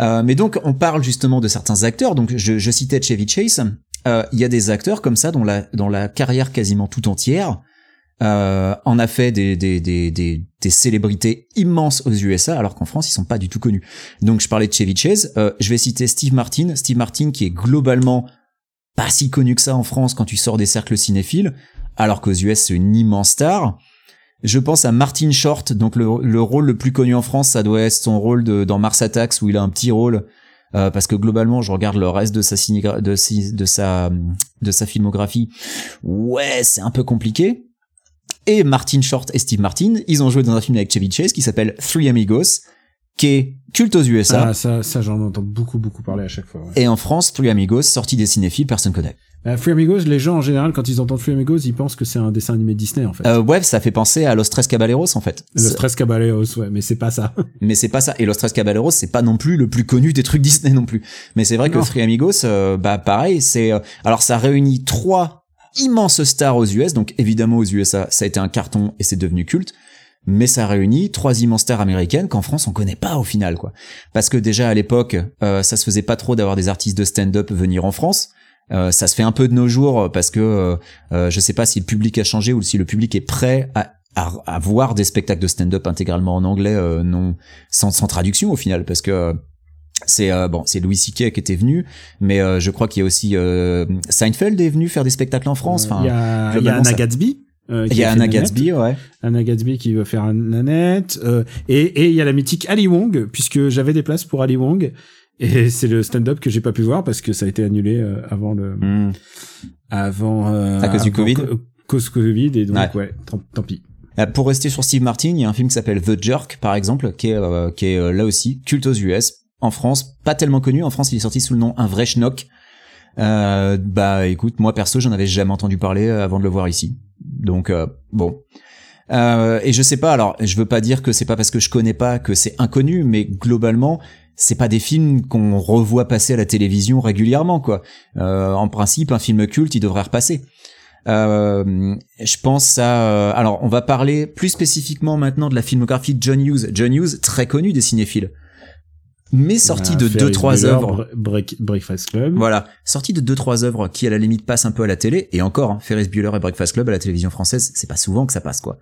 Euh, mais donc, on parle justement de certains acteurs. Donc, je, je citais Chevy Chase. Euh, Il y a des acteurs comme ça dont la, dont la carrière quasiment tout entière euh, en a fait des, des, des, des, des célébrités immenses aux USA, alors qu'en France, ils sont pas du tout connus. Donc, je parlais de Chevy Chase. Euh, je vais citer Steve Martin. Steve Martin qui est globalement pas si connu que ça en France quand tu sors des cercles cinéphiles, alors qu'aux US c'est une immense star. Je pense à Martin Short, donc le, le rôle le plus connu en France, ça doit être son rôle de, dans Mars Attacks où il a un petit rôle, euh, parce que globalement je regarde le reste de sa de, de sa de sa filmographie, ouais c'est un peu compliqué. Et Martin Short et Steve Martin, ils ont joué dans un film avec Chevy Chase qui s'appelle Three Amigos, qui est culte aux USA. Ah, ça, ça j'en entends beaucoup, beaucoup parler à chaque fois. Ouais. Et en France, Three Amigos, sorti des cinéphiles, personne connaît. Free Amigos, les gens en général, quand ils entendent Free Amigos, ils pensent que c'est un dessin animé Disney en fait. Euh, ouais, ça fait penser à Los Tres Caballeros en fait. le C'est- Stress Caballeros, ouais, mais c'est pas ça. Mais c'est pas ça. Et Los Tres Caballeros, c'est pas non plus le plus connu des trucs Disney non plus. Mais c'est vrai que. Three Amigos, euh, bah pareil, c'est euh, alors ça réunit trois immenses stars aux US. Donc évidemment aux USA, ça a été un carton et c'est devenu culte. mais ça réunit trois immenses stars américaines qu'en France on connaît pas au final quoi. Parce que déjà à l'époque, euh, ça se faisait pas trop d'avoir des artistes de stand-up venir en France. Euh, ça se fait un peu de nos jours parce que euh, euh, je sais pas si le public a changé ou si le public est prêt à, à, à voir des spectacles de stand-up intégralement en anglais euh, non sans, sans traduction au final parce que euh, c'est euh, bon c'est Louis C.K. qui était venu mais euh, je crois qu'il y a aussi euh, Seinfeld est venu faire des spectacles en France enfin il y a, y a Anna ça- Gatsby. euh, il y a Anna Nanette. Gatsby ouais Anna Gatsby qui veut faire un Nanette. euh, et et il y a la mythique Ali Wong, puisque j'avais des places pour Ali Wong. Et c'est le stand-up que j'ai pas pu voir parce que ça a été annulé euh, avant le, Hmm. avant, euh, À cause du Covid co- cause Covid et donc Ouais. ouais, tant, tant pis. Euh, Pour rester sur Steve Martin, il y a un film qui s'appelle The Jerk, par exemple, qui est, euh, qui est euh, là aussi culte aux US. En France, pas tellement connu. En France, il est sorti sous le nom Un vrai schnock. Euh, bah, écoute, moi perso, j'en avais jamais entendu parler euh, avant de le voir ici. Donc, euh, bon. Euh, et je sais pas. Alors, je veux pas dire que c'est pas parce que je connais pas que c'est inconnu, mais globalement, c'est pas des films qu'on revoit passer à la télévision régulièrement, quoi. Euh, en principe, un film culte, il devrait repasser. Euh, je pense à... euh, alors, on va parler plus spécifiquement maintenant de la filmographie de John Hughes. John Hughes, très connu des cinéphiles. Mais sorti de deux trois œuvres. Bre- Break- Breakfast Club. Voilà, sorti de deux trois œuvres qui à la limite passent un peu à la télé et encore hein, Ferris Bueller et Breakfast Club à la télévision française, c'est pas souvent que ça passe quoi.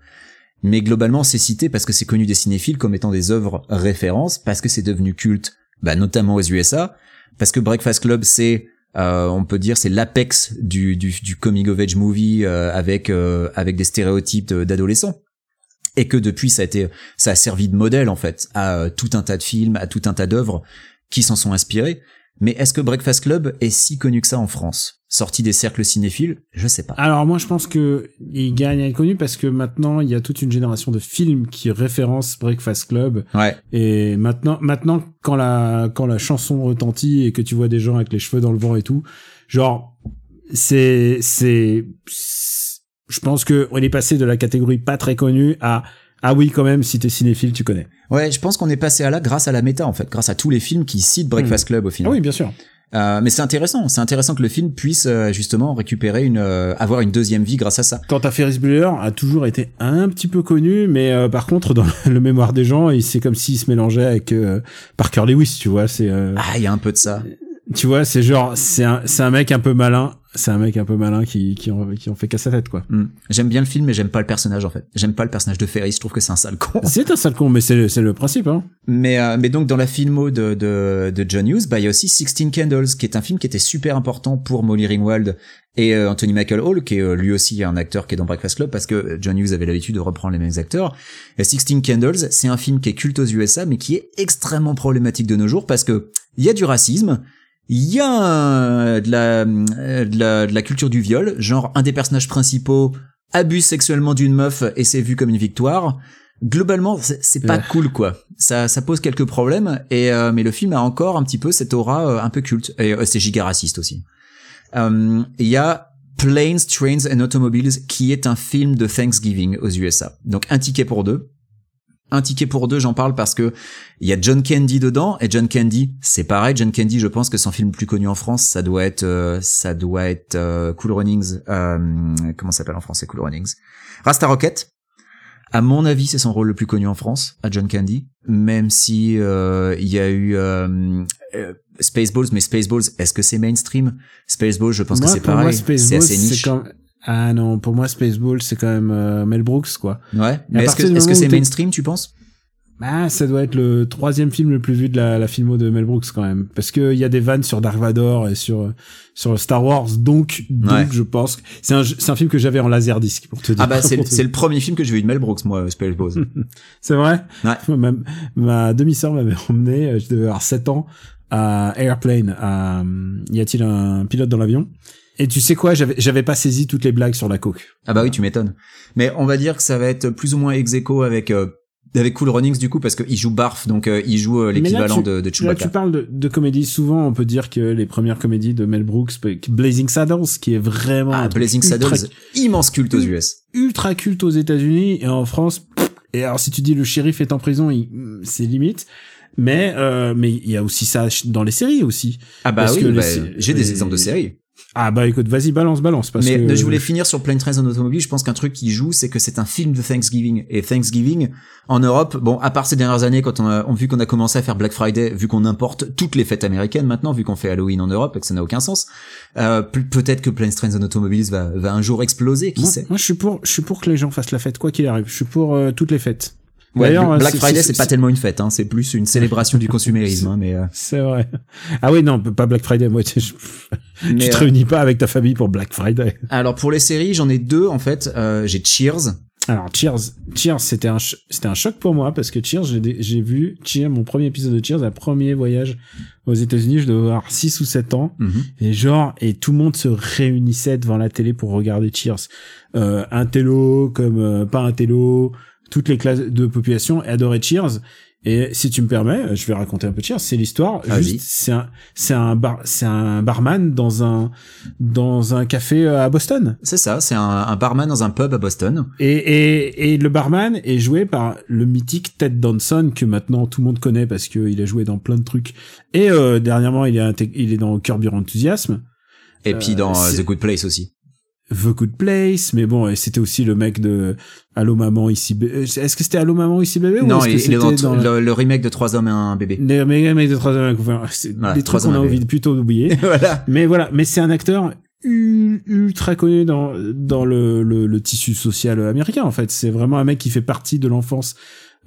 Mais globalement, c'est cité parce que c'est connu des cinéphiles comme étant des œuvres références parce que c'est devenu culte, bah notamment aux USA, parce que Breakfast Club c'est euh, on peut dire c'est l'apex du, du du coming of age movie euh, avec euh, avec des stéréotypes d'adolescents et que depuis ça a été ça a servi de modèle en fait à euh, tout un tas de films, à tout un tas d'œuvres qui s'en sont inspirés. Mais est-ce que Breakfast Club est si connu que ça en France? Sorti des cercles cinéphiles Je sais pas. Alors moi je pense que il gagne à être connu parce que maintenant il y a toute une génération de films qui référencent Breakfast Club Ouais, et maintenant maintenant quand la quand la chanson retentit et que tu vois des gens avec les cheveux dans le vent et tout genre c'est c'est c'est- je pense que on est passé de la catégorie pas très connue à ah oui quand même si t'es cinéphile tu connais. ouais, je pense qu'on est passé à là grâce à la méta en fait, grâce à tous les films qui citent Breakfast Club au final. Ah oui bien sûr. Euh, mais c'est intéressant, c'est intéressant que le film puisse euh, justement récupérer une, euh, avoir une deuxième vie grâce à ça. Quant à Ferris Bueller a toujours été un petit peu connu mais euh, par contre dans le mémoire des gens c'est comme s'il se mélangeait avec euh, Parker Lewis tu vois c'est euh, Ah, il y a un peu de ça. tu vois c'est genre c'est un c'est un mec un peu malin c'est un mec un peu malin qui qui en, qui en fait qu'à sa tête quoi. Hmm. J'aime bien le film, mais j'aime pas le personnage en fait. J'aime pas le personnage de Ferris. Je trouve que c'est un sale con. C'est un sale con, mais c'est le, c'est le principe, hein. Mais, euh, mais donc dans la filmo de, de, de John Hughes, bah il y a aussi Sixteen Candles, qui est un film qui était super important pour Molly Ringwald et euh, Anthony Michael Hall, qui est euh, lui aussi un acteur qui est dans Breakfast Club, parce que John Hughes avait l'habitude de reprendre les mêmes acteurs. Et Sixteen Candles, c'est un film qui est culte aux USA, mais qui est extrêmement problématique de nos jours, parce que il y a du racisme, il y a euh, de, la, euh, de, la, de la culture du viol, genre un des personnages principaux abuse sexuellement d'une meuf et c'est vu comme une victoire. Globalement, c'est pas Ouais. cool quoi. Ça, ça pose quelques problèmes et euh, mais le film a encore un petit peu cette aura euh, un peu culte et euh, c'est giga raciste aussi. Euh, Il y a Planes, Trains and Automobiles qui est un film de Thanksgiving aux USA. Donc un ticket pour deux. Un ticket pour deux, j'en parle parce que il y a John Candy dedans et John Candy, c'est pareil. John Candy, je pense que son film le plus connu en France, ça doit être, euh, ça doit être euh, Cool Runnings. Euh, comment s'appelle en français Cool Runnings? Rasta Rocket. À mon avis, c'est son rôle le plus connu en France, à John Candy. Même si euh, il y a eu euh, euh, Spaceballs, mais Spaceballs, est-ce que c'est mainstream? Spaceballs, je pense Moi, que c'est pareil. C'est assez niche. Ah non, pour moi, Spaceballs, c'est quand même euh, Mel Brooks, quoi. Ouais. Mais est-ce que est-ce que c'est mainstream, tu penses? Ah, ça doit être le troisième film le plus vu de la, la filmo de Mel Brooks, quand même. Parce que il y a des vannes sur Dark Vador et sur, sur Star Wars, donc, donc, Ouais. je pense que c'est un, c'est un film que j'avais en laserdisc, pour te dire. Ah bah c'est c'est le premier film que j'ai vu de Mel Brooks, moi, Spaceballs. C'est vrai? Ouais. Ma, ma demi-sœur m'avait emmené, euh, je devais avoir 7 ans, à Airplane, à, euh, y a-t-il un pilote dans l'avion? Et tu sais quoi, j'avais, j'avais pas saisi toutes les blagues sur la coke. Ah bah oui, tu m'étonnes. Mais on va dire que ça va être plus ou moins ex aequo avec euh, avec Cool Runnings du coup parce qu'il joue Barf, donc euh, il joue euh, là, l'équivalent de, de Là, Chewbacca. tu parles de, de comédie. Souvent, on peut dire que les premières comédies de Mel Brooks, Blazing Saddles, qui est vraiment Ah, Blazing ultra, Saddles, immense culte aux US. ultra culte aux États-Unis et en France. Et alors, si tu dis le shérif est en prison, il- c'est limite. Mais euh, mais il y a aussi ça dans les séries aussi. Ah bah Parce oui, bah, j'ai des les- exemples de séries. Ah bah écoute, vas-y, balance, balance. Parce mais que... je voulais finir sur Planes, Trains and Automobile. Je pense qu'un truc qui joue, c'est que c'est un film de Thanksgiving. Et Thanksgiving, en Europe, bon, à part ces dernières années, quand on a on, vu qu'on a commencé à faire Black Friday, vu qu'on importe toutes les fêtes américaines maintenant, vu qu'on fait Halloween en Europe et que ça n'a aucun sens, euh, pe- peut-être que Planes, Trains and Automobiles va, va un jour exploser, qui moi, sait? moi, je suis pour, je suis pour que les gens fassent la fête, quoi qu'il arrive. Je suis pour euh, toutes les fêtes. Ouais, D'ailleurs, Black Friday, c'est- pas tellement une fête, hein, c'est plus une célébration du consumérisme. hein, mais euh, C'est vrai. Ah oui, non, pas Black Friday. Moi, tu, je- mais, tu te euh, réunis pas avec ta famille pour Black Friday. alors pour les séries, j'en ai deux en fait. Euh, j'ai Cheers. Alors Cheers, Cheers, c'était un c'était un choc pour moi parce que Cheers, j'ai vu Cheers, mon premier épisode de Cheers, un premier voyage aux États-Unis, je devais avoir 6 ou 7 ans Mhm. et genre et tout le monde se réunissait devant la télé pour regarder Cheers. Euh, un télo comme euh, pas un télo, toutes les classes de population adoraient Cheers. Et si tu me permets, je vais raconter un peu Cheers. C'est l'histoire. Juste, c'est un, c'est un bar, c'est un barman dans un, dans un café euh, à Boston. C'est ça, c'est un, un barman dans un pub à Boston. Et, et, et le barman est joué par le mythique Ted Danson que maintenant tout le monde connaît parce qu'il a joué dans plein de trucs. Et euh, dernièrement, il est, il est dans Curb Your Enthusiasm, Et puis dans euh, The Good Place aussi. The Good Place, mais bon, et c'était aussi le mec de Allô maman ici bébé. Est-ce que c'était Allô maman ici bébé ou non, est-ce que il, il est dans, c'était dans le, le remake de Trois hommes et un bébé. les mecs mecs de trois hommes, enfin, c'est Voilà, des trucs qu'on a envie de plutôt d'oublier. voilà. Mais voilà, mais c'est un acteur ultra connu dans dans le, le, le tissu social américain en fait. C'est vraiment un mec qui fait partie de l'enfance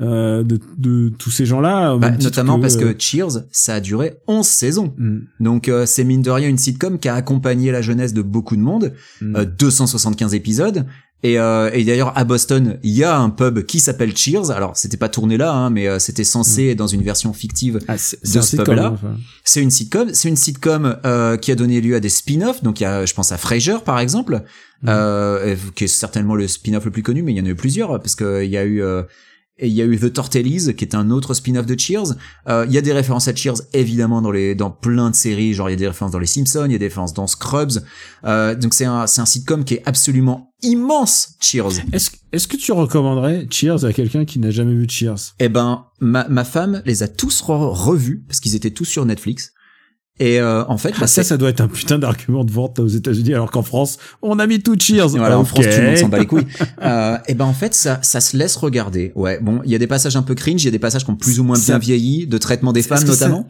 euh, de, de tous ces gens-là. Bah, notamment parce que euh, Cheers, ça a duré 11 saisons. mm, Donc euh, c'est mine de rien une sitcom qui a accompagné la jeunesse de beaucoup de monde. mm. Euh, 275 épisodes. Et, euh, et d'ailleurs à Boston, il y a un pub qui s'appelle Cheers. Alors c'était pas tourné là, hein, mais euh, c'était censé être dans une version fictive. Ah, de ce pub-là. enfin. C'est une sitcom. C'est une sitcom euh, qui a donné lieu à des spin-offs. Donc il y a, je pense à Frasier par exemple, euh, qui est certainement le spin-off le plus connu, mais il y en a eu plusieurs parce que il y a eu euh, et il y a eu The Tortellis, qui est un autre spin-off de Cheers. Euh, il y a des références à Cheers, évidemment, dans les dans plein de séries. Genre, il y a des références dans les Simpsons, il y a des références dans Scrubs. Euh, donc, c'est un, c'est un sitcom qui est absolument immense, Cheers. Est-ce est-ce que tu recommanderais Cheers à quelqu'un qui n'a jamais vu Cheers? Eh ben, ma, ma femme les a tous re- revus, parce qu'ils étaient tous sur Netflix. Et euh, en fait, ah, bah, Ça, ça doit être un putain d'argument de vente aux États-Unis, alors qu'en France, on a mis tout Cheers. Voilà, en. France, tout le monde s'en bat les couilles. Euh, et ben en fait, ça, ça se laisse regarder. Ouais, bon, il y a des passages un peu cringe, il y a des passages qui ont plus ou moins bien vieilli, de traitement des femmes notamment.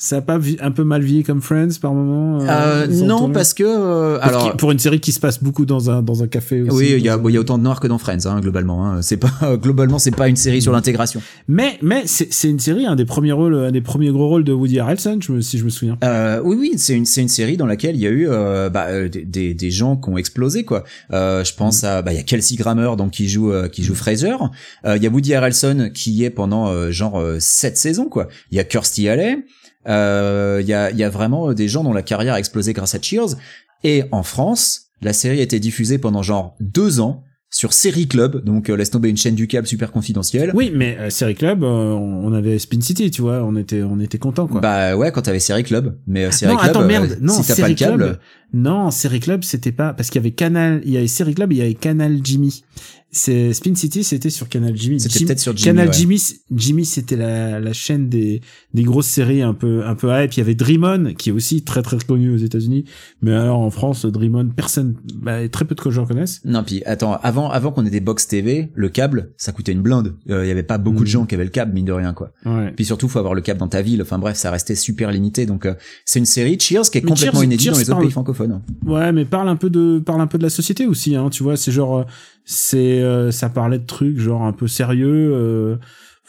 Ça a pas un peu mal vieilli comme Friends par moment Euh, ont non, parce que euh, Parce alors pour une série qui se passe beaucoup dans un dans un café aussi. oui, il y a bon, il y a autant de noirs que dans Friends, hein, globalement. Hein. C'est pas globalement, c'est pas une série sur l'intégration. Mais mais c'est c'est une série un des premiers rôles un des premiers gros rôles de Woody Harrelson, je me, si je me souviens. Euh, oui, oui, c'est une c'est une série dans laquelle il y a eu euh, bah, euh, des, des gens qui ont explosé quoi. Euh, je pense à bah il y a Kelsey Grammer donc qui joue euh, qui joue Fraser. Euh, Il y a Woody Harrelson qui y est pendant euh, genre euh, sept saisons quoi. Il y a Kirstie Alley. Euh, Il y a y a vraiment des gens dont la carrière a explosé grâce à Cheers. Et en France, la série a été diffusée pendant genre deux ans sur Série Club, donc euh, laisse tomber une chaîne du câble super confidentielle. Oui, mais euh, Série Club, euh, on avait Spin City, tu vois, on était on était content quoi. Bah ouais, quand t'avais Série Club, mais euh, Série non, Club, attends, euh, merde. Non, si t'as pas Série le câble, Club. Non, Série Club, c'était pas parce qu'il y avait Canal, il y avait Série Club, il y avait Canal Jimmy. C'est Spin City, c'était sur Canal Jimmy. C'était peut-être sur Jimmy, Canal ouais. Jimmy, Jimmy, c'était la, la chaîne des des grosses séries un peu un peu hype. Il y avait Dream On, qui est aussi très très connu aux États-Unis, mais alors en France, Dream On, personne, bah, très peu de gens connaissent. Non, puis attends, avant, avant qu'on ait des box TV, le câble, ça coûtait une blinde. Il y avait pas beaucoup de Mhm. gens qui avaient le câble, mine de rien, quoi. Ouais. Puis surtout, faut avoir le câble dans ta ville. Enfin bref, ça restait super limité. Donc, euh, c'est une série Cheers qui est Mais complètement Cheers- inédite Cheers dans les autres parle- pays francophones. Ouais, mais parle un peu de parle un peu de la société aussi, hein. Tu vois, c'est genre, euh, c'est euh, ça parlait de trucs genre un peu sérieux. euh,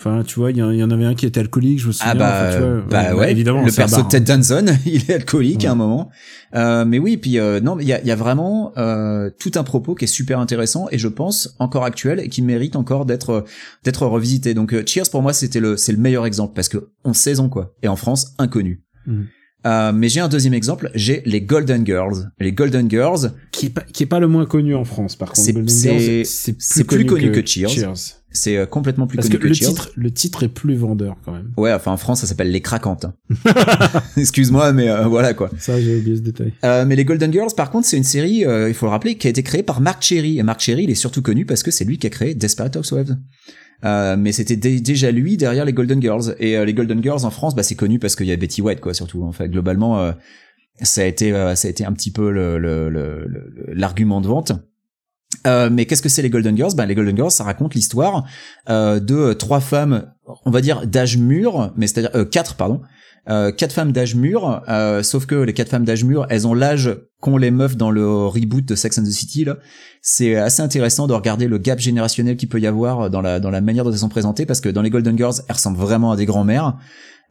Enfin, tu vois, il y, en- il y en avait un qui était alcoolique, je me souviens. Ah bah, enfin, tu vois, bah euh, ouais, évidemment. le perso de Ted Danson, il est alcoolique à un Ouais. moment. Euh, mais oui, puis euh, non, il y a, y a vraiment euh, tout un propos qui est super intéressant et je pense encore actuel et qui mérite encore d'être d'être revisité. Donc euh, Cheers pour moi c'était le c'est le meilleur exemple parce que 11 saisons quoi et en France inconnu. Mhm. Euh, mais j'ai un deuxième exemple, j'ai les Golden Girls. Les Golden Girls, qui est pas qui est pas le moins connu en France par contre. C'est- plus connu que Cheers. c'est euh, complètement plus Parce connu que, que, le Cheers. titre le titre est plus vendeur quand même. Ouais, enfin en France ça s'appelle les craquantes. Excuse-moi, mais euh, voilà quoi. Ça j'ai oublié ce détail. Euh, mais les Golden Girls, par contre, c'est une série, euh, il faut le rappeler, qui a été créée par Mark Cherry. Et Mark Cherry, il est surtout connu parce que c'est lui qui a créé Desperate Housewives. Euh, mais c'était dé- déjà lui derrière les Golden Girls. Et euh, les Golden Girls en France, bah, c'est connu parce qu'il y a Betty White, quoi, surtout. En fait, globalement. euh, ça a été ça a été un petit peu le le- le- l'argument de vente. Euh, mais qu'est-ce que c'est les Golden Girls? Ben les Golden Girls, ça raconte l'histoire de trois femmes, on va dire d'âge mûr, mais c'est-à-dire quatre pardon, euh, quatre femmes d'âge mûr. euh, sauf que les quatre femmes d'âge mûr, elles ont l'âge qu'ont les meufs dans le reboot de Sex and the City. Là, c'est assez intéressant de regarder le gap générationnel qu'il peut y avoir dans la dans la manière dont elles sont présentées, parce que dans les Golden Girls, elles ressemblent vraiment à des grands-mères.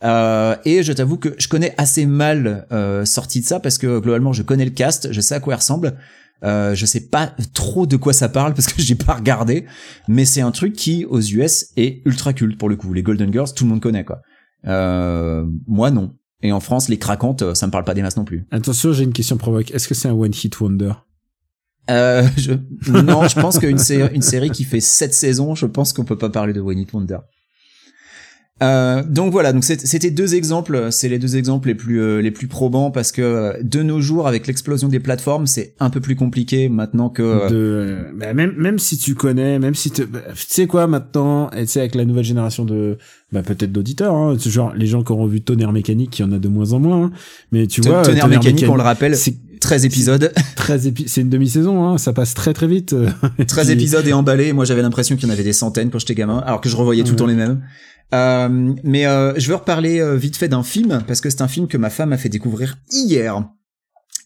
Euh, et je t'avoue que je connais assez mal euh, sorti de ça parce que globalement je connais le cast, je sais à quoi il ressemble. Euh, je sais pas trop de quoi ça parle parce que j'ai pas regardé, mais c'est un truc qui aux US est ultra culte pour le coup. Les Golden Girls, tout le monde connaît quoi. Euh, moi non. Et en France, les craquantes, ça me parle pas des masses non plus. Attention, j'ai une question provoque. Est-ce que c'est un one hit wonder? Euh, je... non, je pense qu'une sé- une série qui fait sept saisons, je pense qu'on peut pas parler de One Hit Wonder. Euh, donc voilà, donc c'était deux exemples, c'est les deux exemples les plus euh, les plus probants parce que euh, de nos jours avec l'explosion des plateformes, c'est un peu plus compliqué maintenant que euh, de bah, même même si tu connais même si tu bah, tu sais quoi maintenant et tu sais avec la nouvelle génération de bah peut-être d'auditeurs hein, genre les gens qui auront vu Tonnerre mécanique il y en a de moins en moins hein. mais tu Te- vois Tonnerre mécanique, on le rappelle, c'est 13 épisodes, 13 épi- c'est une demi-saison hein, ça passe très très vite 13 Puis- épisodes et emballés. Moi, j'avais l'impression qu'il y en avait des centaines quand j'étais gamin, alors que je revoyais tout le temps les mêmes. Euh, mais euh, je veux reparler euh, vite fait d'un film parce que c'est un film que ma femme a fait découvrir hier,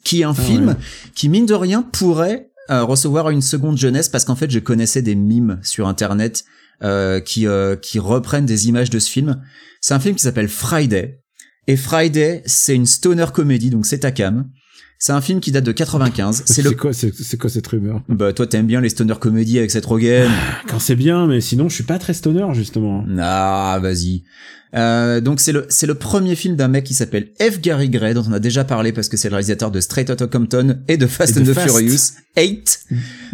qui est un film ouais. qui mine de rien pourrait euh, recevoir une seconde jeunesse parce qu'en fait je connaissais des mimes sur internet euh, qui euh, qui reprennent des images de ce film. C'est un film qui s'appelle Friday et Friday c'est une stoner comédie donc c'est ta cam. C'est un film qui date de 95. C'est le quoi c'est quoi cette rumeur? Bah toi t'aimes bien les stoner comédies avec Seth Rogen. quand c'est bien mais sinon je suis pas très stoner justement Ah, vas-y. Euh, donc c'est le c'est le premier film d'un mec qui s'appelle F. Gary Gray dont on a déjà parlé parce que c'est le réalisateur de Straight Outta Compton et de Fast Et and the Fast. Furious 8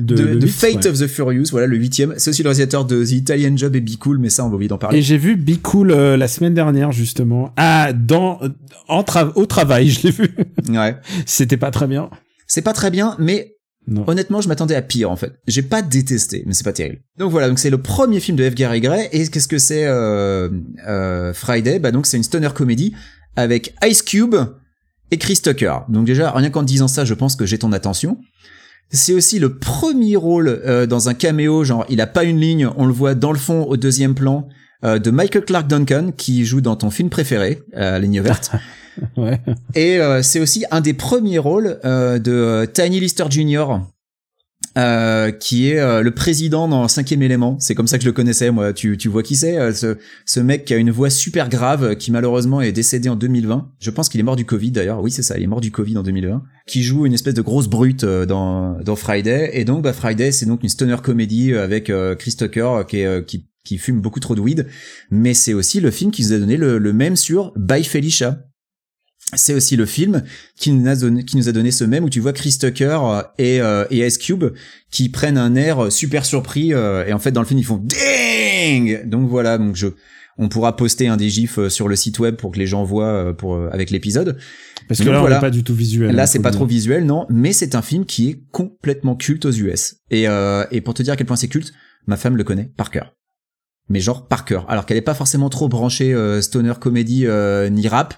de, de, de Fate ouais. of the Furious voilà le huitième c'est aussi le réalisateur de The Italian Job et Be Cool mais ça on va oublier d'en parler Et j'ai vu Be Cool euh, la semaine dernière justement. Ah, dans en tra- au travail, je l'ai vu. ouais C'était pas très bien. c'est pas très bien mais Non. honnêtement je m'attendais à pire en fait. J'ai pas détesté mais c'est pas terrible. Donc voilà donc c'est le premier film de F. Gary Gray. Et qu'est-ce que c'est euh, euh, Friday? Bah donc c'est une stoner comédie avec Ice Cube et Chris Tucker. Donc déjà rien qu'en disant ça je pense que j'ai ton attention. C'est aussi le premier rôle euh, dans un caméo genre il a pas une ligne on le voit dans le fond au deuxième plan euh, de Michael Clark Duncan qui joue dans ton film préféré euh, Ligne verte Et euh, c'est aussi un des premiers rôles euh, de euh, Tiny Lister Jr. Euh, qui est euh, le président dans Cinquième élément. C'est comme ça que je le connaissais, moi. Tu, tu vois qui c'est euh, ce, ce mec qui a une voix super grave, qui malheureusement est décédé en 2020. Je pense qu'il est mort du Covid d'ailleurs. Oui, c'est ça, il est mort du Covid en 2020. Qui joue une espèce de grosse brute dans, dans Friday. Et donc, bah, Friday, c'est donc une stoner comédie avec Chris Tucker qui, est, qui, qui fume beaucoup trop de weed. Mais c'est aussi le film qui nous a donné le, le même sur By Felicia c'est aussi le film qui nous a donné, qui nous a donné ce même où tu vois Chris Tucker euh, et, euh, et Ice Cube qui prennent un air super surpris euh, et en fait dans le film ils font ding donc voilà donc je on pourra poster un des gifs euh, sur le site web pour que les gens voient euh, pour euh, avec l'épisode Parce que Donc là, voilà. on pas du tout visuel. Là, hein, c'est pas trop visuel, non, mais c'est un film qui est complètement culte aux US. Et, euh, et pour te dire à quel point c'est culte, ma femme le connaît par cœur. Mais genre par cœur. Alors qu'elle est pas forcément trop branchée euh, stoner comédie euh, ni rap.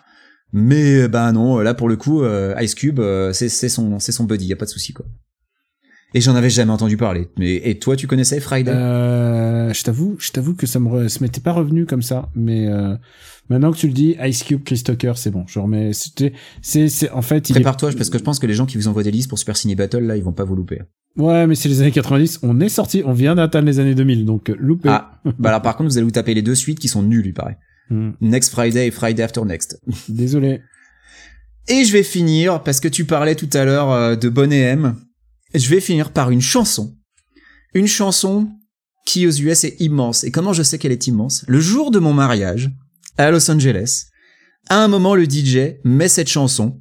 Mais ben non, là pour le coup, euh, Ice Cube, euh, c'est son c'est son buddy, y a pas de souci quoi. Et j'en avais jamais entendu parler. Mais et toi, tu connaissais Friday? Euh, je t'avoue, je t'avoue que ça me ça m'était pas revenu comme ça, mais euh, maintenant que tu le dis, Ice Cube, Chris Tucker, c'est bon. Je remets. C'était, c'est, c'est en fait. est- Prépare-toi parce que je pense que les gens qui vous envoient des listes pour Super Ciné Battle là, ils vont pas vous louper. Ouais, mais c'est les années 90. On est sorti, on vient d'atteindre les années 2000, donc euh, loupé. Ah, bah alors par contre, vous allez vous taper les deux suites qui sont nulles, il paraît. Hmm, Next Friday et Friday After Next. Désolé. Et je vais finir, parce que tu parlais tout à l'heure euh, de Bonnet M, je vais finir par une chanson. Une chanson qui aux US est immense. Et comment je sais qu'elle est immense? Le jour de mon mariage, à Los Angeles, à un moment le DJ met cette chanson.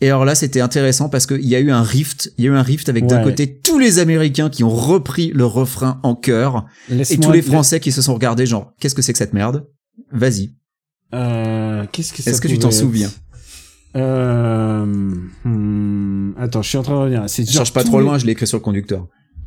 Et alors là, c'était intéressant parce qu'il y a eu un rift. Il y a eu un rift avec d'un côté tous les Américains qui ont repris le refrain en chœur et tous les Français qui se sont regardés genre, qu'est-ce que c'est que cette merde? Vas-y. Euh, qu'est-ce que ça Est-ce que tu t'en être souviens Euh, hmm, attends, je suis en train de revenir. C'est cherche pas trop les- loin, je l'ai écrit sur le conducteur.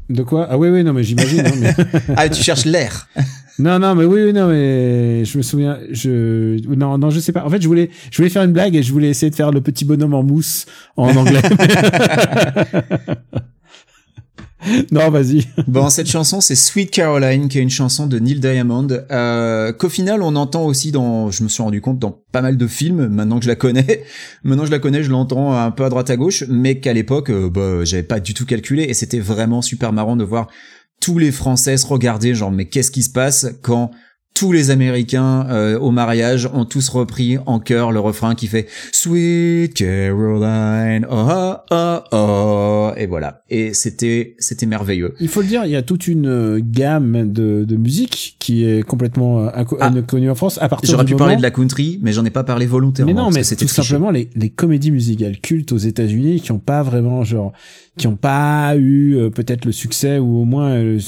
De quoi? Ah oui, oui, non, mais j'imagine. hein, mais... Ah, tu cherches l'air Non, non, mais oui, oui, non, mais je me souviens, je, non, non, je sais pas. En fait, je voulais, je voulais faire une blague et je voulais essayer de faire le petit bonhomme en mousse en anglais. non, vas-y. Bon, cette chanson, c'est Sweet Caroline, qui est une chanson de Neil Diamond, euh, qu'au final, on entend aussi dans, je me suis rendu compte, dans pas mal de films, maintenant que je la connais. Maintenant je la connais, je l'entends un peu à droite à gauche, mais qu'à l'époque, euh, bah, j'avais pas du tout calculé, et c'était vraiment super marrant de voir tous les Français se regarder, genre, mais qu'est-ce qui se passe quand tous les Américains euh, au mariage ont tous repris en chœur le refrain qui fait Sweet Caroline, oh oh oh, et voilà. Et c'était c'était merveilleux. Il faut le dire, il y a toute une euh, gamme de, de musique qui est complètement euh, Ah. inconnue en France. À partir J'aurais pu moment... parler de la country, mais j'en ai pas parlé volontairement. Mais non, mais c'était tout triché. simplement les, les comédies musicales cultes aux États-Unis qui ont pas vraiment genre qui ont pas eu euh, peut-être le succès ou au moins euh,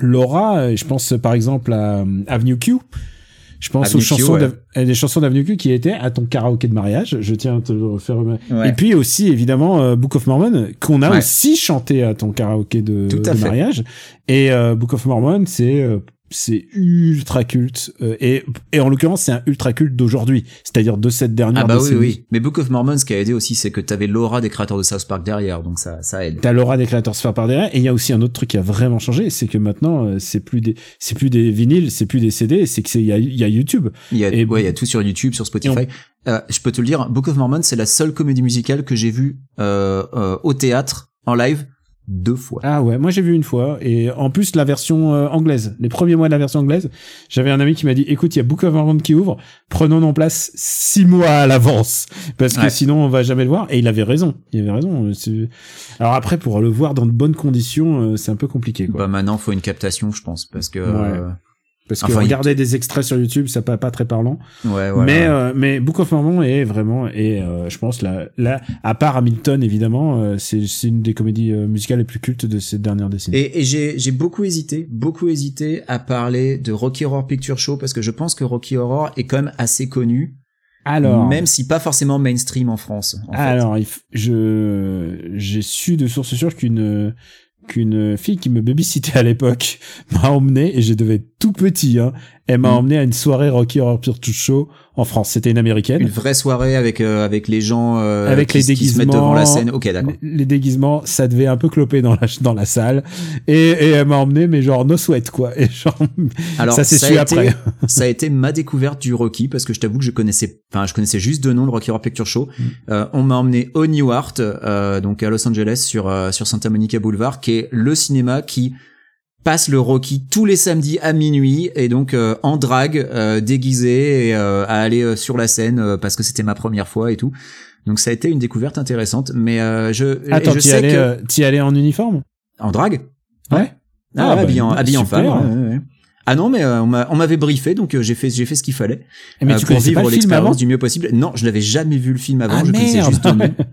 l'aura. Euh, Je pense euh, par exemple à euh, Avenue Q. Je pense Avenue aux Q, chansons ouais. des chansons d'Avenue Q qui étaient à ton karaoké de mariage. Je tiens à te le refaire. Ouais. Et puis aussi évidemment Book of Mormon qu'on a Ouais. aussi chanté à ton karaoké de, mariage. Et euh, Book of Mormon c'est euh, c'est ultra culte euh, et et en l'occurrence c'est un ultra culte d'aujourd'hui, c'est-à-dire de cette dernière Ah bah oui, décennie. oui. Mais Book of Mormon, ce qui a aidé aussi, c'est que t'avais l'aura des créateurs de South Park derrière, donc ça, ça aide. T'as l'aura des créateurs se faire par derrière et il y a aussi un autre truc qui a vraiment changé, c'est que maintenant euh, c'est plus des c'est plus des vinyles, c'est plus des CD, c'est que c'est il y a, il y a YouTube. Il y a, Et- ouais, il y a tout sur YouTube, sur Spotify. Euh, je peux te le dire, Book of Mormon, c'est la seule comédie musicale que j'ai vue euh, euh, au théâtre, en live, deux fois. Ah ouais, moi j'ai vu une fois et en plus la version euh, anglaise, les premiers mois de la version anglaise, j'avais un ami qui m'a dit écoute, il y a Book of Mormon qui ouvre, prenons nos places six mois à l'avance parce que Ouais. sinon on va jamais le voir et il avait raison, il avait raison. euh, c'est- Alors après pour le voir dans de bonnes conditions, euh, c'est un peu compliqué quoi. Bah maintenant, faut une captation, je pense, parce que euh, Parce que enfin, il- regarder des extraits sur YouTube, ça pas pas très parlant. ouais, voilà. Mais euh, mais Book of Mormon est vraiment et euh, je pense là là à part Hamilton évidemment euh, c'est c'est une des comédies euh, musicales les plus cultes de ces dernières décennies. Et, et j'ai j'ai beaucoup hésité, beaucoup hésité à parler de Rocky Horror Picture Show parce que je pense que Rocky Horror est quand même assez connu, alors même si pas forcément mainstream en France. En fait. alors il f- je j'ai su de sources sûres qu'une qu'une fille qui me babysitait à l'époque m'a emmené et je devais être tout petit hein elle m'a Mm. emmené à une soirée Rocky Horror Picture Show en France c'était une américaine Une vraie soirée avec euh, avec les gens euh, Avec qui, les qui se mettent devant la déguisements, scène. Ok, d'accord. les, déguisements, ça devait un peu cloper dans la dans la salle et, et elle m'a emmené mais genre no sweat quoi et genre Alors ça s'est su été- après. ça a été ma découverte du Rocky parce que je t'avoue que je connaissais, enfin je connaissais juste de nom le Rocky Horror Picture Show. Mm. Euh, on m'a emmené au Newark, euh, donc à Los Angeles sur euh, sur Santa Monica Boulevard, qui est le cinéma qui passe le Rocky tous les samedis à minuit et donc euh, en drague, euh, déguisé et euh, à aller euh, sur la scène euh, parce que c'était ma première fois et tout. Donc ça a été une découverte intéressante, mais euh, je, Attends, je t'y sais allais, que allais en uniforme? En drague? Ouais. Ah, Ah, bah, habillé en, bah, habillé en femme. ouais, ouais, ouais. Ah non, mais euh, on m'a- on m'avait briefé, donc euh, j'ai fait j'ai fait ce qu'il fallait Mais euh, tu pour vivre l'expérience du mieux possible. Non, je l'avais jamais vu le film avant, Ah je connaissais juste le nom.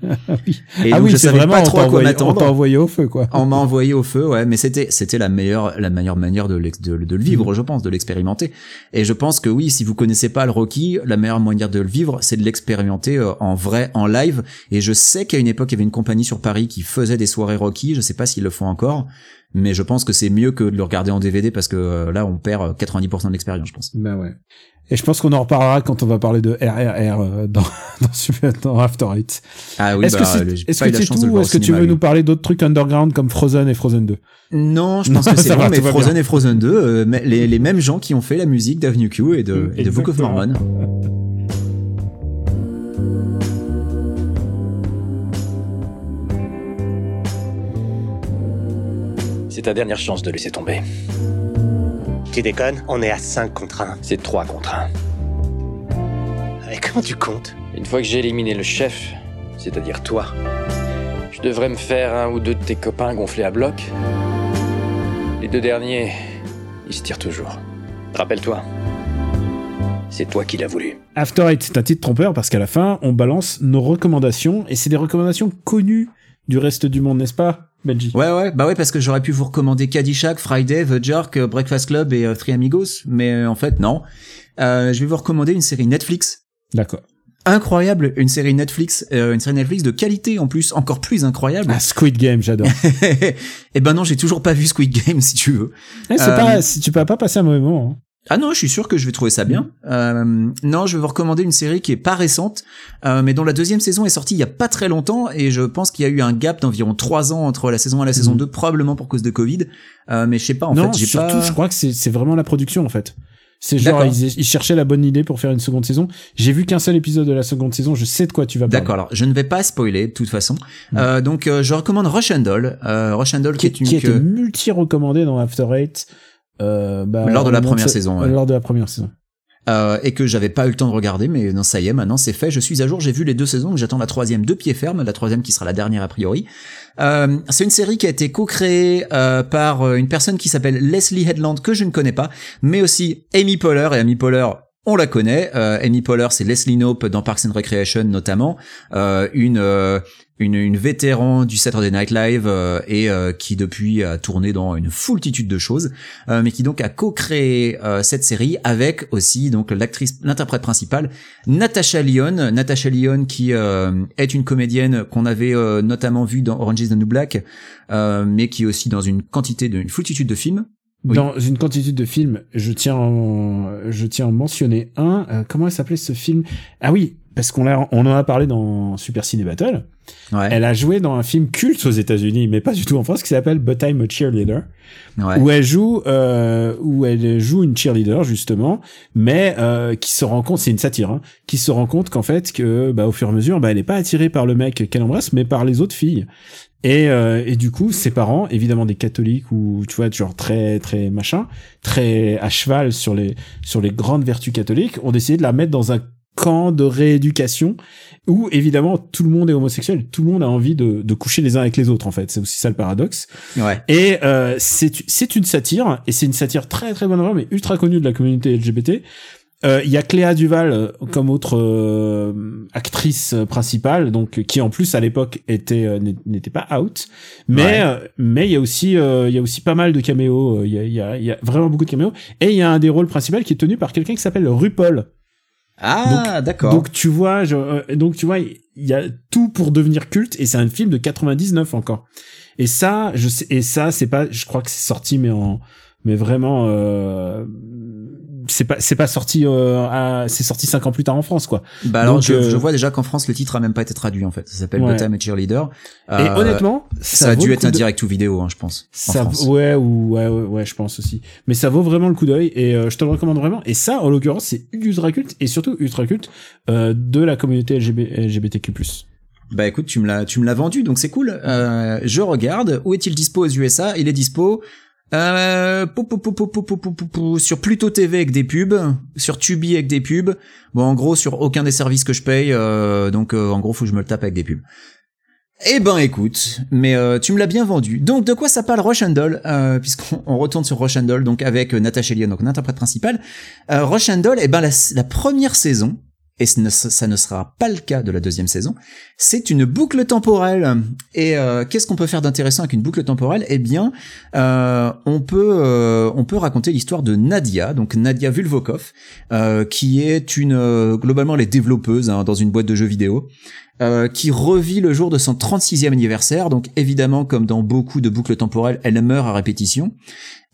Oui, Et ah donc, oui je savais vraiment pas trop à quoi envoyé, on m'attendre. t'a envoyé au feu quoi. On m'a envoyé au feu, ouais, mais c'était c'était la meilleure la meilleure manière de de, de le vivre, je pense, de l'expérimenter. Et je pense que oui, si vous connaissez pas le Rocky, la meilleure manière de le vivre, c'est de l'expérimenter euh, en vrai, en live. Et je sais qu'à une époque, il y avait une compagnie sur Paris qui faisait des soirées Rocky. Je sais pas s'ils le font encore, mais je pense que c'est mieux que de le regarder en DVD parce que euh, là, on perd euh, 90% de l'expérience, je pense. Bah ouais. Et je pense qu'on en reparlera quand on va parler de RRR euh, dans dans, Super- dans After Eight. Ah oui, est-ce bah, que c'est j'ai est-ce que c'est tout est-ce que tu veux nous parler d'autres trucs underground comme Frozen et Frozen 2 Non, je Non, pense que c'est bon, mais Frozen bien. et Frozen 2, euh, mais les, les mêmes gens qui ont fait la musique d'Avenue Q et de, et de Book of. Mormon. C'est ta dernière chance de laisser tomber. Tu déconnes On est à 5 contre 1. C'est 3 contre 1. Et comment tu comptes? Une fois que j'ai éliminé le chef, c'est-à-dire toi, je devrais me faire un ou deux de tes copains gonflés à bloc. Les deux derniers, ils se tirent toujours. Rappelle-toi, c'est toi qui l'as voulu. After Eight, c'est un titre trompeur parce qu'à la fin, on balance nos recommandations et c'est des recommandations connues du reste du monde, n'est-ce pas, Benji Ouais, ouais, bah ouais, parce que j'aurais pi vous recommander Caddyshack, Friday, The Jerk, euh, Breakfast Club et euh, Three Amigos, mais euh, en fait, non. Euh, je vais vous recommander une série Netflix D'accord. incroyable, une série Netflix, euh, une série Netflix de qualité en plus, encore plus incroyable. Ah, Squid Game, j'adore. Eh ben non, j'ai toujours pas vu Squid Game si tu veux. Eh, c'est Euh, pas, si tu peux pas passer un mauvais moment. hein. Ah non, je suis sûr que je vais trouver ça bien. Euh, non, je vais vous recommander une série qui est pas récente, euh, mais dont la deuxième saison est sortie il y a pas très longtemps, et je pense qu'il y a eu un gap d'environ trois ans entre la saison 1 et la saison Mhm. 2, probablement pour cause de Covid. Euh, mais je sais pas, en non, fait, j'ai surtout, pas... je crois que c'est vraiment la production en fait. C'est genre ils, ils cherchaient la bonne idée pour faire une seconde saison. J'ai vu qu'un seul épisode de la seconde saison. Je sais de quoi tu vas parler. D'accord, alors je ne vais pas spoiler de toute façon. Euh, donc euh, je recommande Rush and Doll. Euh, Rush and Doll qui, Qui, est une qui a été que- multi recommandé dans After Eight. Euh, bah, Lors de la première saison, ouais. Lors de la première saison. euh, et que j'avais pas eu le temps de regarder, mais non, ça y est, maintenant c'est fait. Je suis à jour, j'ai vu les deux saisons, j'attends la troisième de pied ferme, la troisième qui sera la dernière a priori. Euh, c'est une série qui a été co-créée euh, par euh, une personne qui s'appelle Leslie Headland que je ne connais pas, mais aussi Amy Poehler et Amy Poehler. On la connaît. Euh, Amy Poehler, c'est Leslie Knope dans Parks and Recreation notamment, euh, une, euh, une une vétéran du Saturday Night Live euh, et euh, qui depuis a tourné dans une foultitude de choses, euh, mais qui donc a co-créé euh, cette série avec aussi donc l'actrice, l'interprète principale Natasha Lyon. Natasha Lyon qui euh, est une comédienne qu'on avait euh, notamment vue dans Orange is the New Black, mais qui est aussi dans une quantité de une foultitude de films. Dans une quantité de films, je tiens, je tiens à en mentionner un. Comment s'appelait ce film? Ah oui, parce qu'on l'a, on en a parlé dans Super Ciné Battle. Ouais. Elle a joué dans un film culte aux États-Unis, mais pas du tout en France, qui s'appelle But I'm a Cheerleader, ouais. où elle joue, euh, où elle joue une cheerleader justement, mais euh, qui se rend compte, c'est une satire, hein, qui se rend compte qu'en fait que, bah, au fur et à mesure, bah, elle est pas attirée par le mec qu'elle embrasse, mais par les autres filles. Et, euh, et du coup, ses parents, évidemment des catholiques ou tu vois, genre très très machin, très à cheval sur les sur les grandes vertus catholiques, ont décidé de la mettre dans un camp de rééducation où évidemment tout le monde est homosexuel, tout le monde a envie de, de coucher les uns avec les autres en fait. C'est aussi ça le paradoxe. Ouais. Et euh, c'est c'est une satire et c'est une satire très très bonne mais ultra connue de la communauté LGBT. Euh, Il y a Cléa Duval euh, comme autre euh, actrice principale, donc qui en plus à l'époque était euh, n'était pas out, mais Ouais. euh, mais il y a aussi euh, il y a aussi pas mal de caméos. Il y, a, il y, a, il y a vraiment beaucoup de caméos et il y a un des rôles principaux qui est tenu par quelqu'un qui s'appelle RuPaul. Ah, d'accord. Donc tu vois, je, euh, donc tu vois, il y a tout pour devenir culte et c'est un film de 99 encore. Et ça, je sais, et ça, c'est pas, je crois que c'est sorti, mais en, mais vraiment, euh, c'est pas, c'est pas sorti, euh, à- c'est sorti cinq ans plus tard en France, quoi. Bah alors, Donc, je, euh, je vois déjà qu'en France, le titre a même pas été traduit en fait. Ça s'appelle Ouais. A Cheerleader. et Euh, honnêtement, ça, a dû être un de- direct ou vidéo, hein, je pense. en Ça, France. ouais, ou, ouais, ouais, ouais, je pense aussi. Mais ça vaut vraiment le coup d'œil et euh, je te le recommande vraiment. Et ça, en l'occurrence, c'est ultra culte et surtout ultra culte euh, de la communauté LGB, LGBTQ+. Bah écoute, tu me l'as, tu me l'as vendu, donc c'est cool. Euh, je regarde. Où est-il dispo aux USA Il est dispo. Sur Pluto TV avec des pubs, sur Tubi avec des pubs. Bon, en gros, sur aucun des services que je paye, euh, donc euh, en gros, faut que je me le tape avec des pubs. Eh ben, écoute, mais tu me l'as bien vendu. Donc, de quoi ça parle Rush and Doll Puisqu'on retourne sur Rush Doll, donc avec Natasha Elian, donc l'interprète principale. Euh, Rush and Doll, eh ben la, la première saison, et ce ne- ça ne sera pas le cas de la deuxième saison, c'est une boucle temporelle. Et euh, qu'est-ce qu'on peut faire d'intéressant avec une boucle temporelle? Eh bien, euh, on peut euh, on peut raconter l'histoire de Nadia, donc Nadia Vulvokov, euh, qui est une globalement elle est développeuse hein, dans une boîte de jeux vidéo. qui revit le jour de son 36e anniversaire, donc évidemment comme dans beaucoup de boucles temporelles, elle meurt à répétition.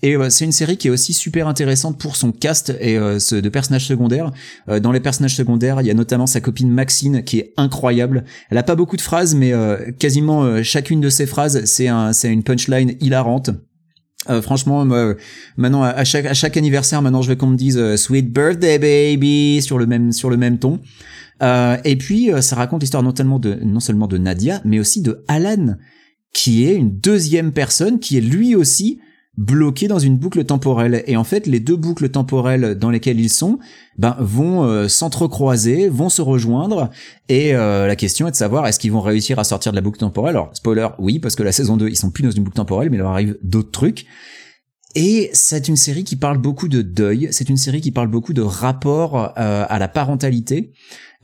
Et euh, c'est une série qui est aussi super intéressante pour son cast et euh, ce- de personnages secondaires. Euh, dans les personnages secondaires, il y a notamment sa copine Maxine qui est incroyable. Elle a pas beaucoup de phrases, mais euh, quasiment euh, chacune de ses phrases, c'est un, une punchline hilarante. Euh, franchement, moi, maintenant à chaque à chaque anniversaire, maintenant je veux qu'on me dise euh, Sweet Birthday Baby sur le même sur le même ton. Euh, et puis euh, ça raconte l'histoire non seulement de non seulement de Nadia, mais aussi de Alan, qui est une deuxième personne qui est lui aussi bloqué dans une boucle temporelle. Et en fait, les deux boucles temporelles dans lesquelles ils sont, ben vont euh, s'entrecroiser, vont se rejoindre. Et euh, la question est de savoir est-ce qu'ils vont réussir à sortir de la boucle temporelle? Alors spoiler, oui, parce que la saison 2, ils sont plus dans une boucle temporelle, mais il leur arrive d'autres trucs. Et c'est une série qui parle beaucoup de deuil, c'est une série qui parle beaucoup de rapport euh, à la parentalité.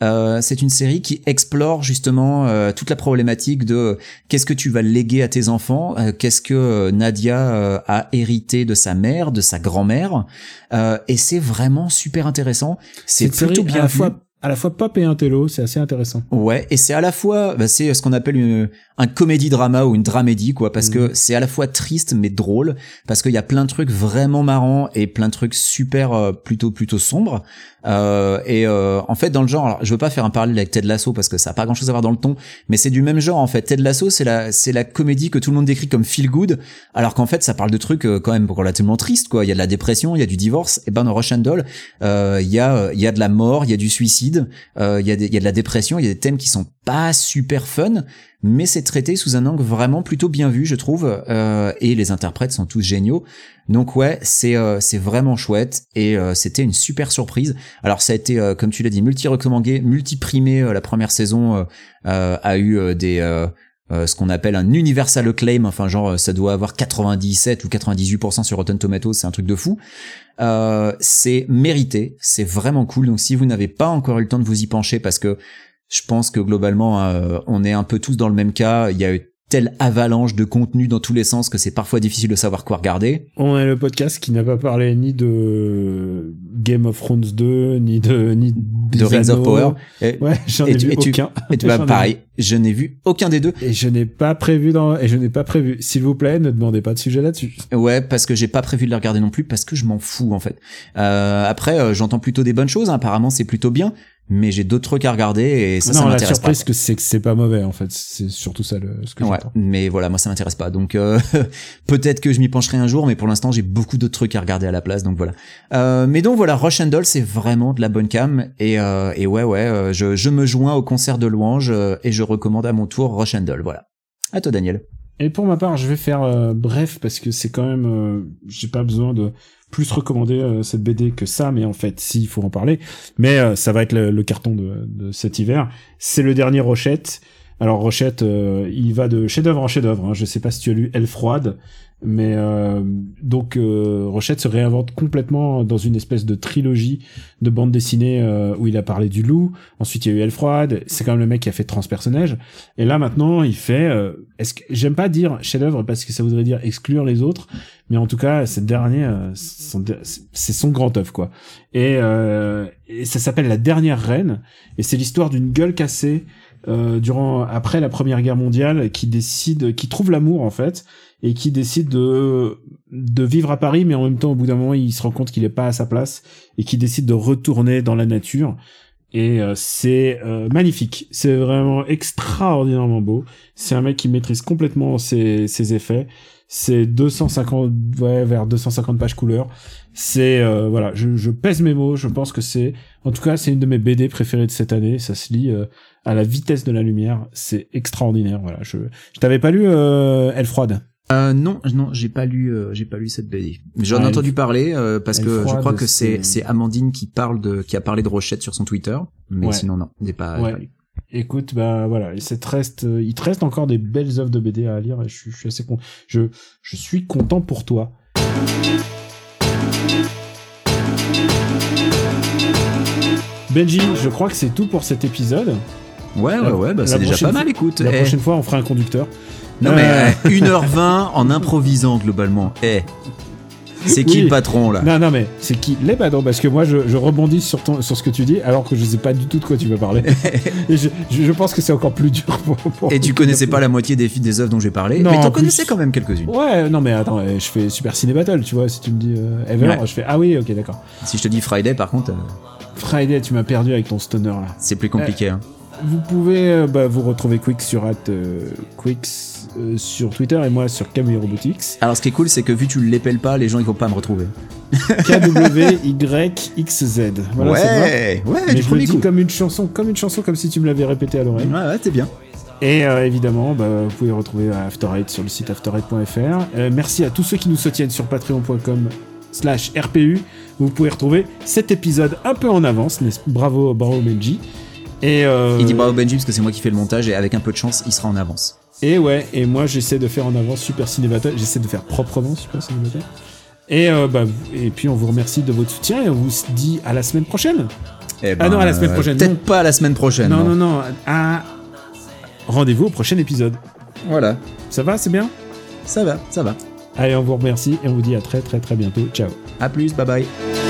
Euh, c'est une série qui explore justement euh, toute la problématique de euh, qu'est-ce que tu vas léguer à tes enfants, euh, qu'est-ce que Nadia euh, a hérité de sa mère, de sa grand-mère, Euh, et c'est vraiment super intéressant. C'est plutôt à bien la fois à la fois pop et intello, c'est assez intéressant. Ouais, et c'est à la fois, bah, c'est ce qu'on appelle une, un comédie drama ou une dramédie, quoi, parce que c'est à la fois triste mais drôle, parce qu'il y a plein de trucs vraiment marrants et plein de trucs super euh, plutôt plutôt sombres. Euh, et euh, en fait, dans le genre, alors, je veux pas faire un parallèle avec Ted Lasso parce que ça a pas grand chose à voir dans le ton, mais c'est du même genre en fait. Ted Lasso, c'est la c'est la comédie que tout le monde décrit comme feel good, alors qu'en fait, ça parle de trucs euh, quand même relativement tristes, quoi. Il y a de la dépression, il y a du divorce. Et ben dans Rush and Doll, euh, il y a il y a de la mort, il y a du suicide, euh, il y a de la dépression, il y a des thèmes qui sont pas super fun, mais c'est traité sous un angle vraiment plutôt bien vu, je trouve, euh, et les interprètes sont tous géniaux. Donc ouais, c'est euh, vraiment chouette et c'était une super surprise. Alors ça a été, comme tu l'as dit, multi-recommandé, multi-primé. la première saison a eu des euh, ce qu'on appelle un universal acclaim. Enfin genre euh, ça doit avoir 97 ou 98% sur Rotten Tomatoes, c'est un truc de fou. Euh, c'est mérité, c'est vraiment cool. Donc si vous n'avez pas encore eu le temps de vous y pencher, parce que je pense que globalement euh, on est un peu tous dans le même cas. Il y a eu telle avalanche de contenu dans tous les sens que c'est parfois difficile de savoir quoi regarder. On est le podcast qui n'a pas parlé ni de Game of Thrones 2, ni de ni De Rings of. Power. Et, Ouais, j'en ai et vu et tu- aucun. et tu ai pareil, je n'ai vu aucun des deux. Et je n'ai pas prévu dans, et je n'ai pas prévu. S'il vous plaît, ne demandez pas de sujet là-dessus. Ouais, parce que j'ai pas prévu de les regarder non plus, parce que je m'en fous en fait. Euh, après, euh, j'entends plutôt des bonnes choses. hein, apparemment, c'est plutôt bien, mais j'ai d'autres trucs à regarder et ça, ça non, la m'intéresse pas. surprise, que c'est que c'est pas mauvais, en fait. C'est surtout ça, le, ce que Ouais, mais voilà, moi ça m'intéresse pas. Donc euh, peut-être que je m'y pencherai un jour, mais pour l'instant j'ai beaucoup d'autres trucs à regarder à la place. Donc voilà. Euh, mais donc voilà, Rush and Doll, c'est vraiment de la bonne cam et, euh, et ouais ouais, euh, je, je me joins au concert de louanges euh, et je recommande à mon tour Rush and Doll. Voilà. À toi Daniel. Et pour ma part, je vais faire euh, bref parce que c'est quand même, euh, j'ai pas besoin de plus recommander euh, cette BD que ça, mais en fait, si, il faut en parler. Mais euh, ça va être le, carton de, de cet hiver. C'est le dernier Rochette. Alors Rochette, euh, il va de chef-d'œuvre en chef-d'œuvre. Hein. Je sais pas si tu as lu Elle froide, mais euh, donc euh, Rochette se réinvente complètement dans une espèce de trilogie de bande dessinée euh, où il a parlé du loup. Ensuite, il y a eu Elle froide. C'est quand même le mec qui a fait transpersonnage. Et là maintenant, il fait. euh, Est-ce que j'aime pas dire chef-d'œuvre parce que ça voudrait dire exclure les autres, mais en tout cas, cette dernière, euh, c'est son grand œuvre quoi. Et, et ça s'appelle La dernière reine. Et c'est l'histoire d'une gueule cassée euh, durant après la Première Guerre mondiale qui décide, qui trouve l'amour en fait, et qui décide de de vivre à Paris, mais en même temps, au bout d'un moment, il se rend compte qu'il est pas à sa place et qui décide de retourner dans la nature. Et euh, c'est euh, magnifique, c'est vraiment extraordinairement beau. C'est un mec qui maîtrise complètement ses, ses effets. C'est 250, ouais, vers 250 pages couleur. C'est euh, voilà, je, je pèse mes mots. Je pense que c'est, en tout cas, c'est une de mes BD préférées de cette année. Ça se lit euh, à la vitesse de la lumière. C'est extraordinaire. Voilà, je, je t'avais pas lu euh, Elle froide. Euh, non, non, j'ai pas lu, euh, j'ai pas lu cette BD. J'en ai Ah, entendu parler euh, parce que je crois que c'est c'est- Amandine qui parle de, qui a parlé de Rochette sur son Twitter, mais Ouais. sinon non, j'ai pas, Ouais. pas lu. Écoute, bah voilà, c'est te reste, il te reste encore des belles œuvres de BD à lire et je suis, je suis assez con, je, je suis content pour toi. Benji, je crois que c'est tout pour cet épisode. Ouais, ouais, ouais, bah c'est déjà pas mal, écoute. La Eh. prochaine fois, on fera un conducteur. Non Euh, mais euh, 1h20 en improvisant globalement. Eh. C'est qui Oui. le patron là? Non, non, mais c'est qui? Les badons Parce que moi, je, je rebondis sur, ton, sur ce que tu dis, alors que je sais pas du tout de quoi tu veux parler. et je, je, je pense que c'est encore plus dur pour. pour- Et tu connaissais pas la moitié des, des œuvres dont j'ai parlé, Non, mais en t'en connaissais quand même quelques-unes. Ouais, non, mais attends, euh, je fais Super Ciné Battle, tu vois. Si tu me dis euh, Ever, Ouais. je fais Ah oui, ok, d'accord. Si je te dis Friday, par contre, euh, Friday, tu m'as perdu avec ton stoner là. c'est plus compliqué. hein. Vous pouvez euh, bah, vous retrouver Quick sur at, euh, Quicks euh, sur Twitter et moi sur Camille Robotics. Alors ce qui est cool, c'est que vu que tu l'épelles pas, les gens ils vont pas me retrouver. K-W-Y-X-Z. Voilà, ouais, ouais, Mais du je le premier dis coup. comme une chanson, comme une chanson, comme si tu me l'avais répété à l'oreille. Ouais, ouais, c'est bien. Et euh, évidemment, bah, vous pouvez retrouver After Eight sur le site after8.fr. Euh, merci à tous ceux qui nous soutiennent sur patreon.com slash RPU. Vous pouvez retrouver cet épisode un peu en avance. Bravo, bravo Benji. Et, euh, Il dit bravo Benji parce que c'est moi qui fais le montage et avec un peu de chance, il sera en avance. Et ouais, et moi j'essaie de faire en avance Super Ciné Battle, j'essaie de faire proprement Super Ciné Battle. Et, euh, bah, et puis on vous remercie de votre soutien et on vous dit à la semaine prochaine. Eh Ah non, à la semaine prochaine. Peut-être pas à la semaine prochaine. non, non, non, à... Rendez-vous au prochain épisode. Voilà, Ça va, c'est bien? Ça va, ça va. Allez, on vous remercie et on vous dit à très très très bientôt. Ciao. À plus, bye bye.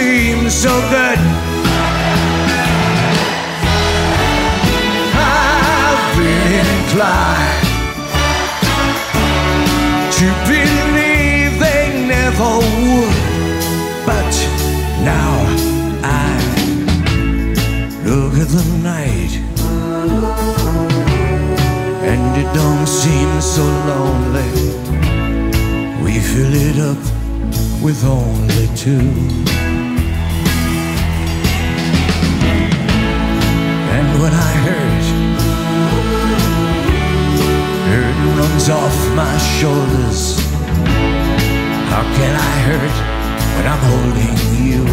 Seemed so good. I've been inclined to believe they never would, but now I look at the night and it don't seem so lonely. We fill it up with only two. When I hurt, hurt runs off my shoulders. How can I hurt when I'm holding you?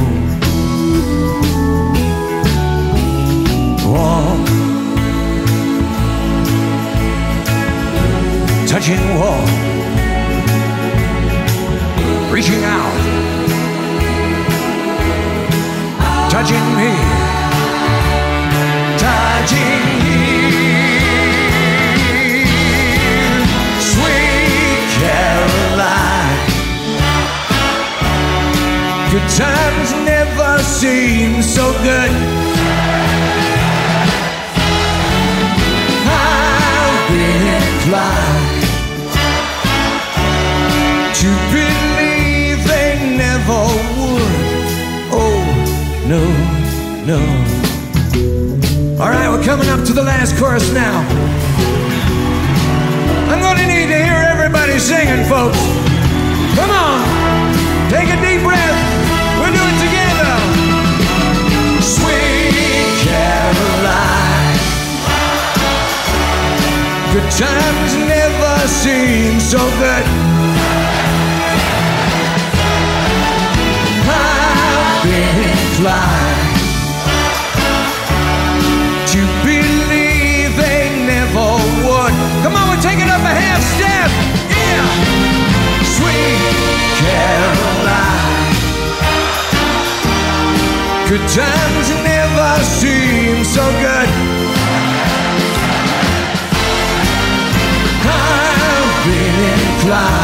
Warm, touching warm, reaching out, touching me, Good times never seem so good. I've been inclined to believe they never would. Oh, no, no. All right, we're coming up to the last chorus now. I'm gonna need to hear everybody singing, folks. Come on, take a deep breath. Good times never seem so good. I've been inclined to believe they never would. Come on, we're taking up a half step. Yeah. Sweet Caroline. Good times never seem so good. fly.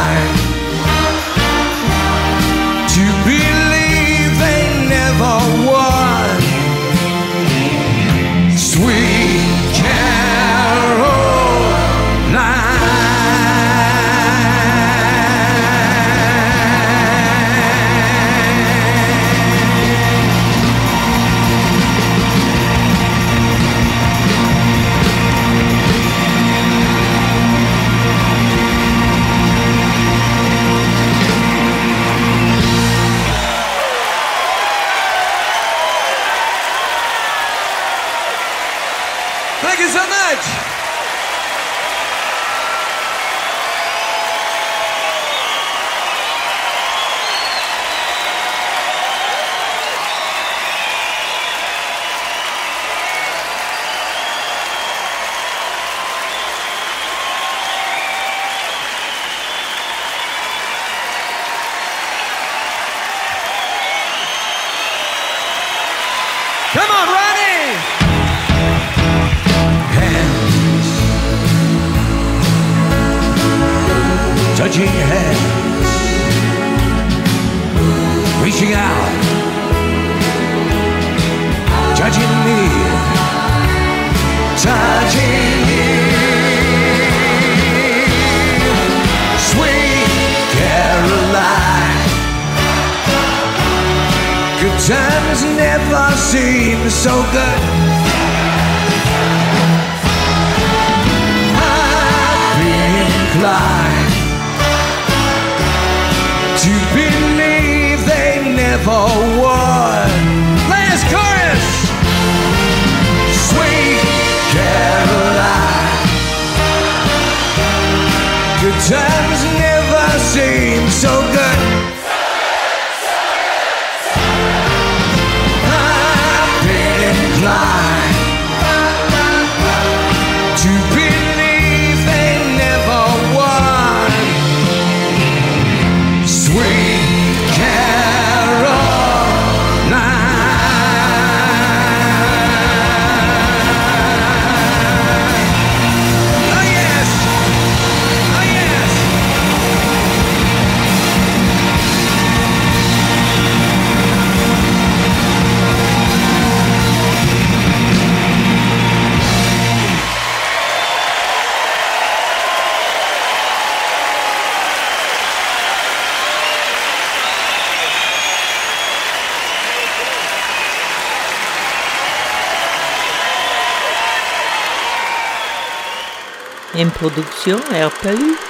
Production RPU.